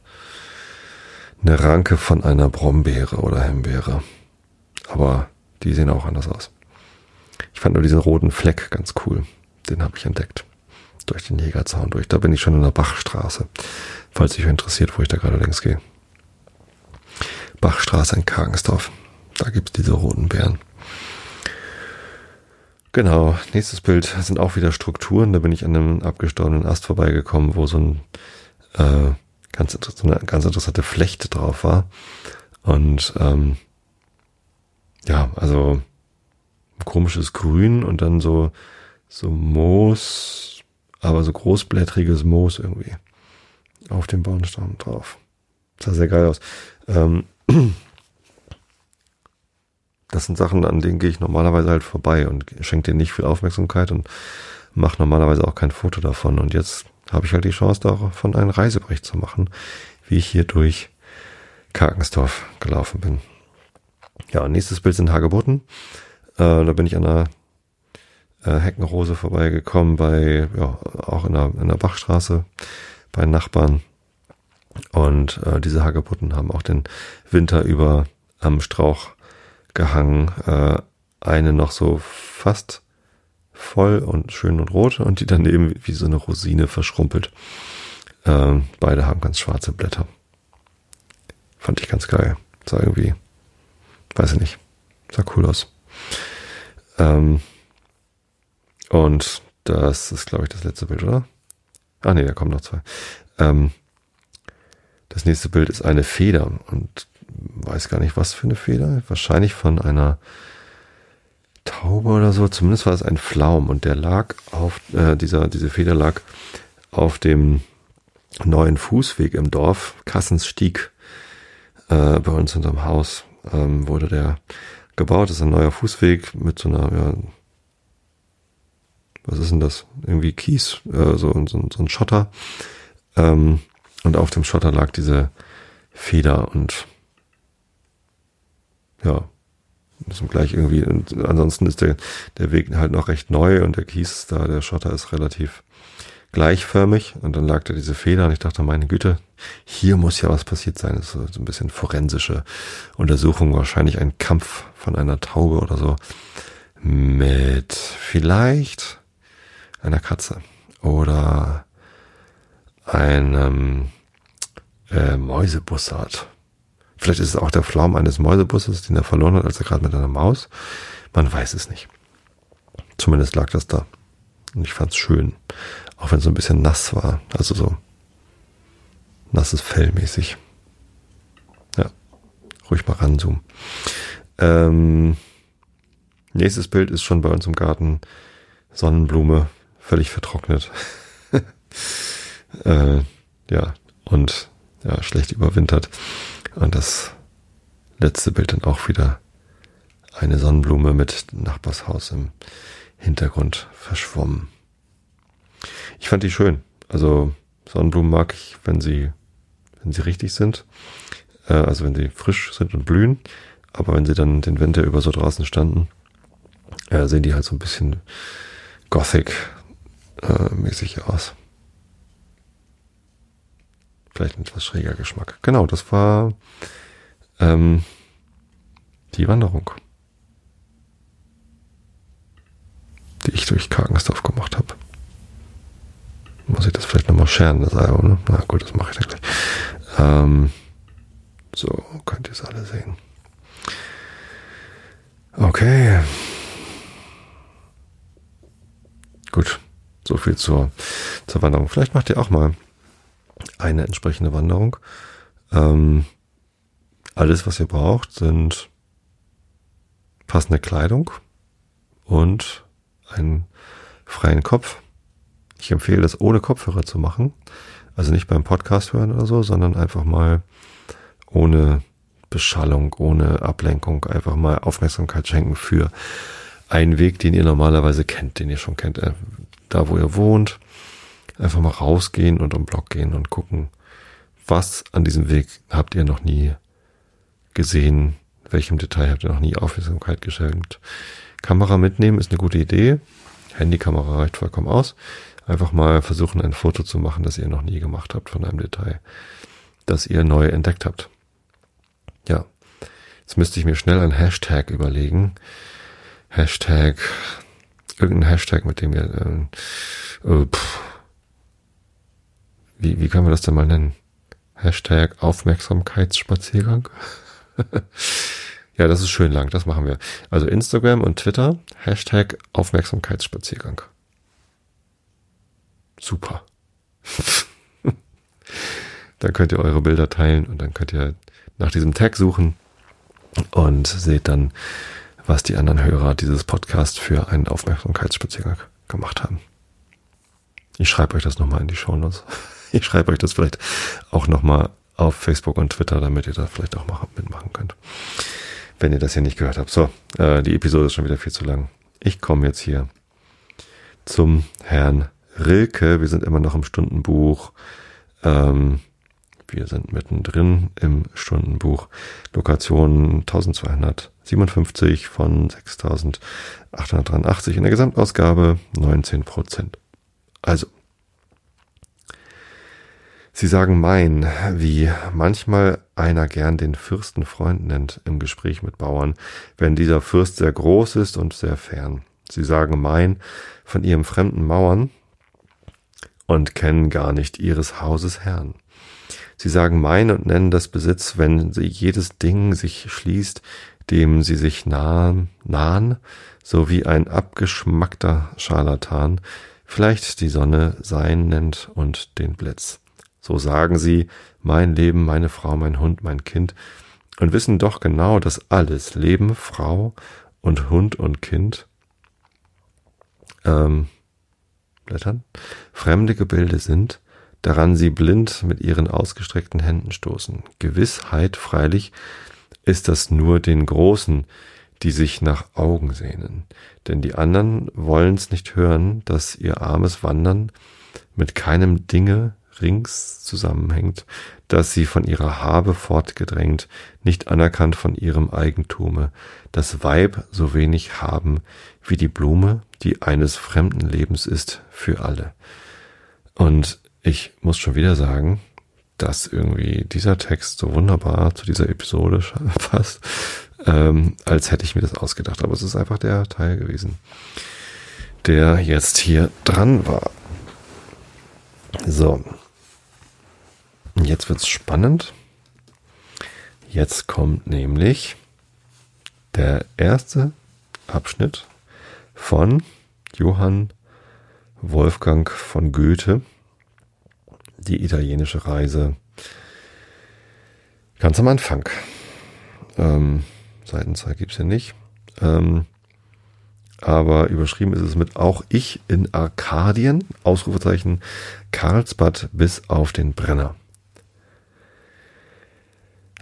A: eine Ranke von einer Brombeere oder Himbeere. Aber die sehen auch anders aus. Ich fand nur diesen roten Fleck ganz cool. Den habe ich entdeckt. Durch den Jägerzaun durch. Da bin ich schon in der Bachstraße. Falls sich interessiert, wo ich da gerade längs gehe. Bachstraße in Kargensdorf. Da gibt's diese roten Bären. Genau, nächstes Bild sind auch wieder Strukturen. Da bin ich an einem abgestorbenen Ast vorbeigekommen, wo so ein äh, ganz, so eine ganz interessante Flechte drauf war. Und ähm, ja, also komisches Grün und dann so so Moos, aber so großblättriges Moos irgendwie auf dem Baumstamm drauf. sah sehr geil aus. Ähm, [CLEARS THROAT] das sind Sachen, an denen gehe ich normalerweise halt vorbei und schenke denen nicht viel Aufmerksamkeit und mache normalerweise auch kein Foto davon. Und jetzt habe ich halt die Chance, davon einen Reisebericht zu machen, wie ich hier durch Karkensdorf gelaufen bin. Ja, nächstes Bild sind Hagebutten. Äh, da bin ich an einer äh, Heckenrose vorbeigekommen bei, ja, auch in der, in der Bachstraße bei Nachbarn. Und äh, diese Hagebutten haben auch den Winter über am Strauch gehangen. Äh, eine noch so fast voll und schön und rot und die daneben wie so eine Rosine verschrumpelt. Äh, beide haben ganz schwarze Blätter. Fand ich ganz geil. Sah irgendwie, weiß ich nicht, sah cool aus. Ähm, und das ist, glaube ich, das letzte Bild, oder? Ah nee, da kommen noch zwei. Ähm, das nächste Bild ist eine Feder und weiß gar nicht, was für eine Feder. Wahrscheinlich von einer Taube oder so. Zumindest war es ein Pflaum und der lag auf, äh, dieser, diese Feder lag auf dem neuen Fußweg im Dorf, Kassensstieg, äh, bei uns unterm Haus, ähm, wurde der gebaut. Das ist ein neuer Fußweg mit so einer, ja, was ist denn das? Irgendwie Kies, äh, so, so, so ein Schotter. Ähm, und auf dem Schotter lag diese Feder und ja, ist gleich irgendwie, und ansonsten ist der, der Weg halt noch recht neu und der Kies da, der Schotter ist relativ gleichförmig und dann lag da diese Feder und ich dachte, meine Güte, hier muss ja was passiert sein. Das ist so ein bisschen forensische Untersuchung, wahrscheinlich ein Kampf von einer Taube oder so mit vielleicht einer Katze oder einem äh, Mäusebussard. Vielleicht ist es auch der Flaum eines Mäusebusses, den er verloren hat, als er gerade mit einer Maus. Man weiß es nicht. Zumindest lag das da. Und ich fand es schön. Auch wenn es so ein bisschen nass war. Also so nasses Fell mäßig. Ja, ruhig mal ranzoomen. Ähm, nächstes Bild ist schon bei uns im Garten. Sonnenblume, völlig vertrocknet. [LAUGHS] äh, ja, und ja, schlecht überwintert. Und das letzte Bild dann auch wieder eine Sonnenblume mit Nachbarshaus im Hintergrund verschwommen. Ich fand die schön. Also Sonnenblumen mag ich, wenn sie, wenn sie richtig sind. Äh, also wenn sie frisch sind und blühen. Aber wenn sie dann den Winter über so draußen standen, äh, sehen die halt so ein bisschen Gothic-mäßig äh, aus. Vielleicht ein etwas schräger Geschmack. Genau, das war ähm, die Wanderung, die ich durch Karkensdorf gemacht habe. Muss ich das vielleicht nochmal scheren, das Album, ne? Na gut, das mache ich dann gleich. Ähm, so, könnt ihr es alle sehen. Okay. Gut, so viel zur, zur Wanderung. Vielleicht macht ihr auch mal eine entsprechende Wanderung. Ähm, alles, was ihr braucht, sind passende Kleidung und einen freien Kopf. Ich empfehle das ohne Kopfhörer zu machen. Also nicht beim Podcast hören oder so, sondern einfach mal ohne Beschallung, ohne Ablenkung, einfach mal Aufmerksamkeit schenken für einen Weg, den ihr normalerweise kennt, den ihr schon kennt, äh, da wo ihr wohnt. Einfach mal rausgehen und um Block gehen und gucken, was an diesem Weg habt ihr noch nie gesehen, welchem Detail habt ihr noch nie Aufmerksamkeit geschenkt. Kamera mitnehmen ist eine gute Idee. Handykamera reicht vollkommen aus. Einfach mal versuchen, ein Foto zu machen, das ihr noch nie gemacht habt von einem Detail, das ihr neu entdeckt habt. Ja, jetzt müsste ich mir schnell ein Hashtag überlegen. Hashtag, irgendein Hashtag, mit dem wir, äh, äh, wie, wie können wir das denn mal nennen? Hashtag Aufmerksamkeitsspaziergang. [LAUGHS] ja, das ist schön lang, das machen wir. Also Instagram und Twitter, Hashtag Aufmerksamkeitsspaziergang. Super. [LAUGHS] dann könnt ihr eure Bilder teilen und dann könnt ihr nach diesem Tag suchen und seht dann, was die anderen Hörer dieses Podcasts für einen Aufmerksamkeitsspaziergang gemacht haben. Ich schreibe euch das nochmal in die Show Notes. [LAUGHS] [LAUGHS] Ich schreibe euch das vielleicht auch nochmal auf Facebook und Twitter, damit ihr da vielleicht auch mal mitmachen könnt. Wenn ihr das hier nicht gehört habt. So, äh, die Episode ist schon wieder viel zu lang. Ich komme jetzt hier zum Herrn Rilke. Wir sind immer noch im Stundenbuch. Ähm, wir sind mittendrin im Stundenbuch. Lokation 1257 von 6883 in der Gesamtausgabe 19 Prozent. Also, Sie sagen mein, wie manchmal einer gern den Fürsten Freund nennt im Gespräch mit Bauern, wenn dieser Fürst sehr groß ist und sehr fern. Sie sagen mein von ihrem fremden Mauern und kennen gar nicht ihres Hauses Herrn. Sie sagen mein und nennen das Besitz, wenn sie jedes Ding sich schließt, dem sie sich nahen, nahen, so wie ein abgeschmackter Scharlatan vielleicht die Sonne sein nennt und den Blitz. So sagen sie, mein Leben, meine Frau, mein Hund, mein Kind, und wissen doch genau, dass alles, Leben, Frau und Hund und Kind, ähm, Blättern, fremde Gebilde sind, daran sie blind mit ihren ausgestreckten Händen stoßen. Gewissheit freilich ist das nur den Großen, die sich nach Augen sehnen. Denn die anderen wollen's nicht hören, dass ihr armes Wandern mit keinem Dinge rings zusammenhängt, dass sie von ihrer Habe fortgedrängt, nicht anerkannt von ihrem Eigentume, das Weib so wenig haben wie die Blume, die eines fremden Lebens ist für alle. Und ich muss schon wieder sagen, dass irgendwie dieser Text so wunderbar zu dieser Episode [LAUGHS] passt, ähm, als hätte ich mir das ausgedacht. Aber es ist einfach der Teil gewesen, der jetzt hier dran war. So. Jetzt wird's spannend. Jetzt kommt nämlich der erste Abschnitt von Johann Wolfgang von Goethe die italienische Reise ganz am Anfang. Ähm, Seitenzahl gibt's hier nicht. Ähm, aber überschrieben ist es mit auch ich in Arkadien, Ausrufezeichen Karlsbad bis auf den Brenner.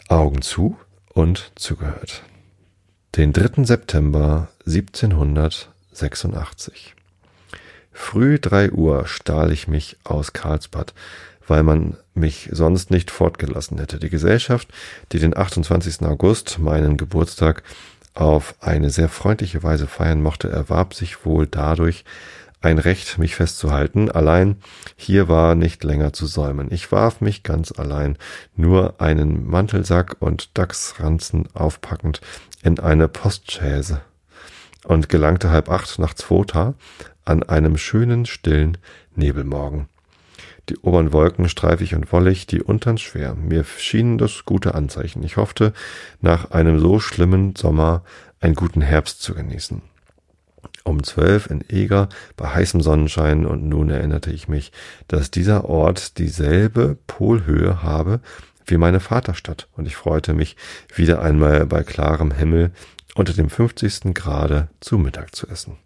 A: Augen zu und zugehört. Den 3. September 1786. Früh drei Uhr stahl ich mich aus Karlsbad, weil man mich sonst nicht fortgelassen hätte. Die Gesellschaft, die den 28. August, meinen Geburtstag, auf eine sehr freundliche Weise feiern mochte, erwarb sich wohl dadurch ein Recht, mich festzuhalten. Allein hier war nicht länger zu säumen. Ich warf mich ganz allein, nur einen Mantelsack und Dachsranzen aufpackend, in eine Postchaise und gelangte halb acht nach Zwota an einem schönen, stillen Nebelmorgen. Die oberen Wolken streifig und wollig, die untern schwer. Mir schienen das gute Anzeichen. Ich hoffte, nach einem so schlimmen Sommer einen guten Herbst zu genießen. Um zwölf in Eger bei heißem Sonnenschein und nun erinnerte ich mich, dass dieser Ort dieselbe Polhöhe habe wie meine Vaterstadt und ich freute mich, wieder einmal bei klarem Himmel unter dem 50. Grade zu Mittag zu essen.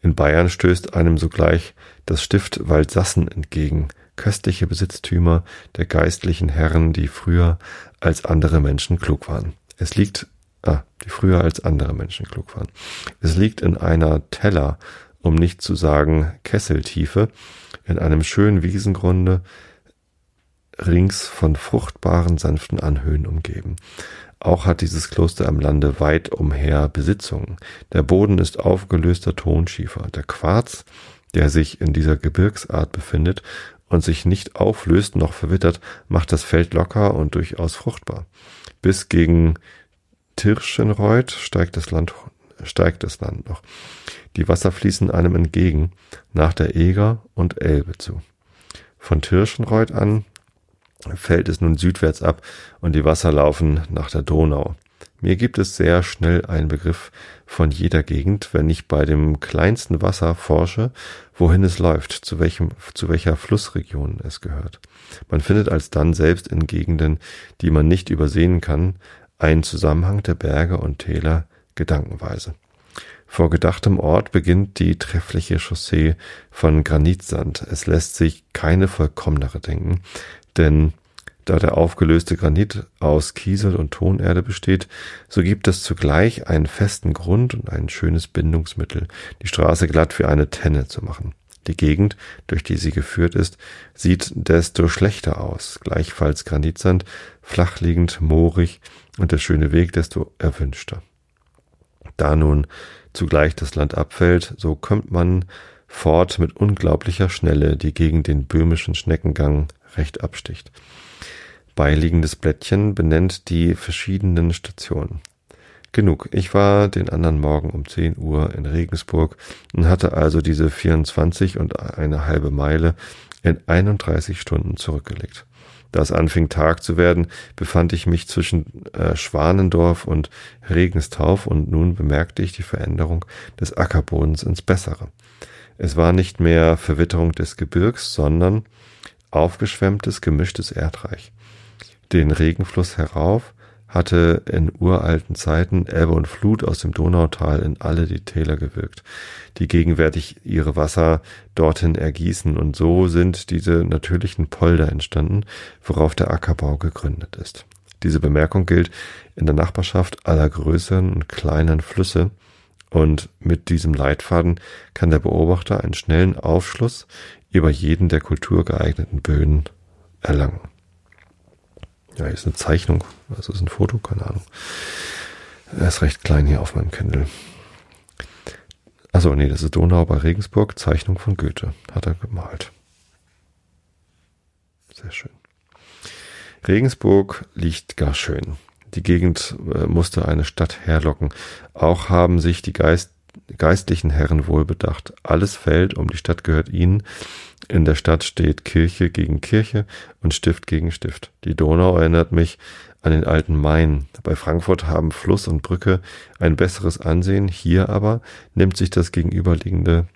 A: In Bayern stößt einem sogleich das Stift Waldsassen entgegen, köstliche Besitztümer der geistlichen Herren, die früher als andere Menschen klug waren. Es liegt, ah, die früher als andere Menschen klug waren. Es liegt in einer Teller, um nicht zu sagen Kesseltiefe, in einem schönen Wiesengrunde, rings von fruchtbaren, sanften Anhöhen umgeben. Auch hat dieses Kloster am Lande weit umher Besitzungen. Der Boden ist aufgelöster Tonschiefer. Der Quarz, der sich in dieser Gebirgsart befindet und sich nicht auflöst noch verwittert, macht das Feld locker und durchaus fruchtbar. Bis gegen Tirschenreuth steigt das Land, steigt das Land noch. Die Wasser fließen einem entgegen, nach der Eger und Elbe zu. Von Tirschenreuth an fällt es nun südwärts ab und die Wasser laufen nach der Donau. Mir gibt es sehr schnell einen Begriff von jeder Gegend, wenn ich bei dem kleinsten Wasser forsche, wohin es läuft, zu welchem, zu welcher Flussregion es gehört. Man findet alsdann selbst in Gegenden, die man nicht übersehen kann, einen Zusammenhang der Berge und Täler gedankenweise. Vor gedachtem Ort beginnt die treffliche Chaussee von Granitsand. Es lässt sich keine vollkommenere denken, denn da der aufgelöste Granit aus Kiesel und Tonerde besteht, so gibt es zugleich einen festen Grund und ein schönes Bindungsmittel, die Straße glatt wie eine Tenne zu machen. Die Gegend, durch die sie geführt ist, sieht desto schlechter aus, gleichfalls Granitsand, flachliegend, moorig und der schöne Weg desto erwünschter. Da nun zugleich das Land abfällt, so kommt man fort mit unglaublicher Schnelle, die gegen den böhmischen Schneckengang recht absticht. Beiliegendes Blättchen benennt die verschiedenen Stationen. Genug. Ich war den anderen Morgen um 10 Uhr in Regensburg und hatte also diese 24 und eine halbe Meile in 31 Stunden zurückgelegt. Da es anfing Tag zu werden, befand ich mich zwischen äh, Schwanendorf und Regenstauf und nun bemerkte ich die Veränderung des Ackerbodens ins Bessere. Es war nicht mehr Verwitterung des Gebirgs, sondern aufgeschwemmtes, gemischtes Erdreich. Den Regenfluss herauf hatte in uralten Zeiten Ebbe und Flut aus dem Donautal in alle die Täler gewirkt, die gegenwärtig ihre Wasser dorthin ergießen, und so sind diese natürlichen Polder entstanden, worauf der Ackerbau gegründet ist. Diese Bemerkung gilt in der Nachbarschaft aller größeren und kleinen Flüsse, und mit diesem Leitfaden kann der Beobachter einen schnellen Aufschluss über jeden der kulturgeeigneten Böden erlangen. Ja, hier ist eine Zeichnung. Was ist ein Foto? Keine Ahnung. Er ist recht klein hier auf meinem Kindle. Also nee, das ist Donau bei Regensburg. Zeichnung von Goethe. Hat er gemalt. Sehr schön. Regensburg liegt gar schön. Die Gegend äh, musste eine Stadt herlocken. Auch haben sich die Geist geistlichen Herren wohlbedacht. Alles fällt um die Stadt gehört ihnen. In der Stadt steht Kirche gegen Kirche und Stift gegen Stift. Die Donau erinnert mich an den alten Main. Bei Frankfurt haben Fluss und Brücke ein besseres Ansehen. Hier aber nimmt sich das gegenüberliegende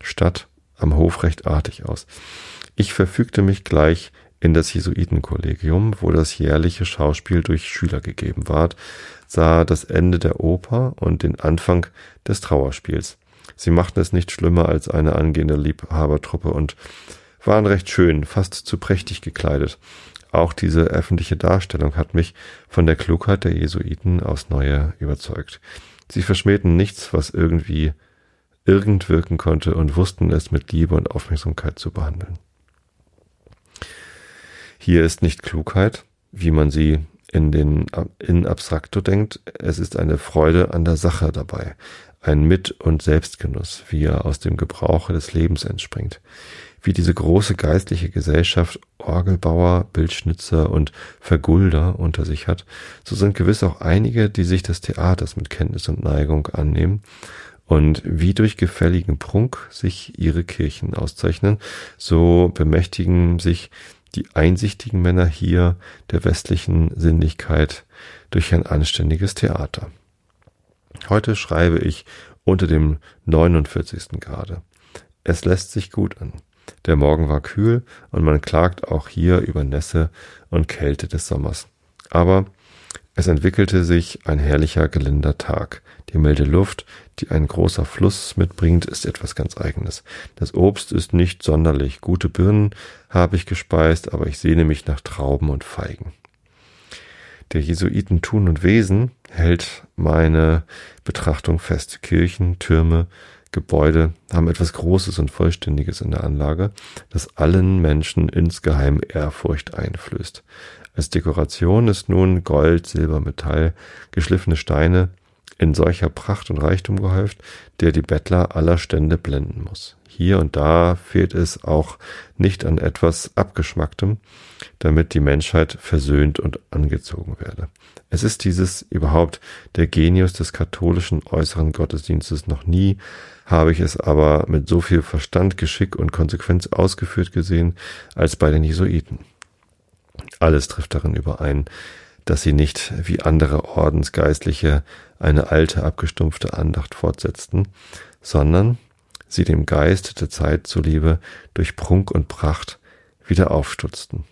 A: Stadt am Hof recht artig aus. Ich verfügte mich gleich in das Jesuitenkollegium, wo das jährliche Schauspiel durch Schüler gegeben ward, sah das Ende der Oper und den Anfang des Trauerspiels. Sie machten es nicht schlimmer als eine angehende Liebhabertruppe und waren recht schön, fast zu prächtig gekleidet. Auch diese öffentliche Darstellung hat mich von der Klugheit der Jesuiten aufs Neue überzeugt. Sie verschmähten nichts, was irgendwie irgend wirken konnte und wussten es mit Liebe und Aufmerksamkeit zu behandeln. Hier ist nicht Klugheit, wie man sie in den in abstrakto denkt, es ist eine Freude an der Sache dabei, ein Mit- und Selbstgenuss, wie er aus dem Gebrauche des Lebens entspringt. Wie diese große geistliche Gesellschaft Orgelbauer, Bildschnitzer und Vergulder unter sich hat, so sind gewiss auch einige, die sich des Theaters mit Kenntnis und Neigung annehmen und wie durch gefälligen Prunk sich ihre Kirchen auszeichnen, so bemächtigen sich die einsichtigen Männer hier der westlichen Sinnlichkeit durch ein anständiges Theater. Heute schreibe ich unter dem 49. Grade. Es lässt sich gut an. Der Morgen war kühl und man klagt auch hier über Nässe und Kälte des Sommers. Aber es entwickelte sich ein herrlicher, gelinder Tag. Die milde Luft, die ein großer Fluss mitbringt, ist etwas ganz eigenes. Das Obst ist nicht sonderlich. Gute Birnen habe ich gespeist, aber ich sehne mich nach Trauben und Feigen. Der Jesuiten Tun und Wesen hält meine Betrachtung fest. Kirchen, Türme, Gebäude haben etwas Großes und Vollständiges in der Anlage, das allen Menschen insgeheim Ehrfurcht einflößt. Als Dekoration ist nun Gold, Silber, Metall, geschliffene Steine in solcher Pracht und Reichtum gehäuft, der die Bettler aller Stände blenden muss. Hier und da fehlt es auch nicht an etwas Abgeschmacktem, damit die Menschheit versöhnt und angezogen werde. Es ist dieses überhaupt der Genius des katholischen äußeren Gottesdienstes noch nie, habe ich es aber mit so viel Verstand, Geschick und Konsequenz ausgeführt gesehen, als bei den Jesuiten. Alles trifft darin überein, dass sie nicht wie andere Ordensgeistliche eine alte, abgestumpfte Andacht fortsetzten, sondern sie dem Geist der Zeit zuliebe durch Prunk und Pracht wieder aufstutzten.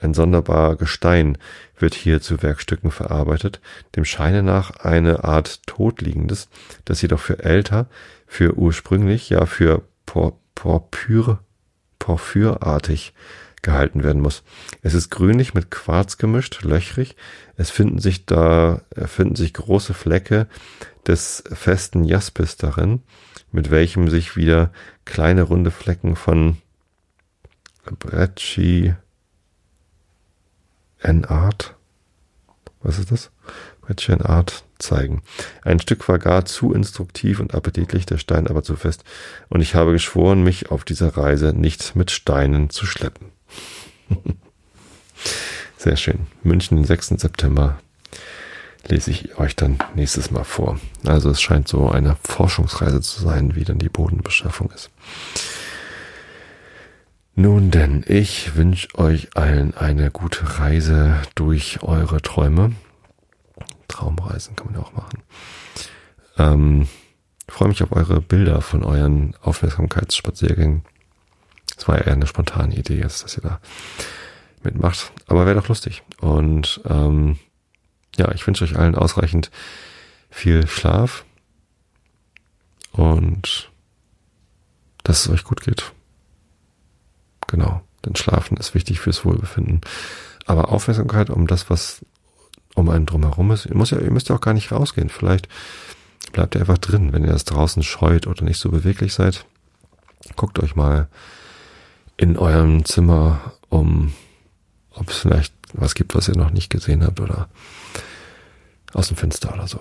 A: Ein sonderbarer Gestein wird hier zu Werkstücken verarbeitet, dem Scheine nach eine Art Todliegendes, das jedoch für älter, für ursprünglich, ja für por, porphyr, porphyrartig gehalten werden muss. Es ist grünlich mit Quarz gemischt, löchrig. Es finden sich da, finden sich große Flecke des festen Jaspis darin, mit welchem sich wieder kleine runde Flecken von Brecci N Art, was ist das? Brecci N Art zeigen. Ein Stück war gar zu instruktiv und appetitlich, der Stein aber zu fest, und ich habe geschworen, mich auf dieser Reise nicht mit Steinen zu schleppen. [LAUGHS] Sehr schön. München, den 6. September lese ich euch dann nächstes Mal vor. Also es scheint so eine Forschungsreise zu sein, wie dann die Bodenbeschaffung ist. Nun denn, ich wünsche euch allen eine gute Reise durch eure Träume. Traumreisen kann man ja auch machen. Ähm, freue mich auf eure Bilder von euren Aufmerksamkeitsspaziergängen. Es war eher eine spontane Idee jetzt, dass ihr da mitmacht. Aber wäre doch lustig. Und ähm, ja, ich wünsche euch allen ausreichend viel Schlaf und dass es euch gut geht. Genau, denn Schlafen ist wichtig fürs Wohlbefinden. Aber Aufmerksamkeit um das, was um einen drumherum ist. Ihr, müsst ja, ihr müsst ja auch gar nicht rausgehen. Vielleicht bleibt ihr einfach drin, wenn ihr das draußen scheut oder nicht so beweglich seid. Guckt euch mal in eurem Zimmer um, ob es vielleicht was gibt, was ihr noch nicht gesehen habt oder aus dem Fenster oder so.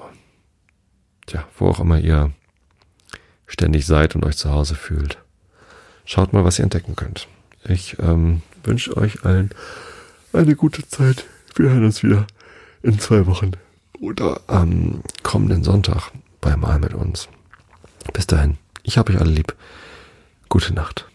A: Tja, wo auch immer ihr ständig seid und euch zu Hause fühlt. Schaut mal, was ihr entdecken könnt. Ich ähm, wünsche euch allen eine gute Zeit. Wir hören uns wieder in zwei Wochen oder am kommenden Sonntag bei Mal mit uns. Bis dahin, ich habe euch alle lieb. Gute Nacht.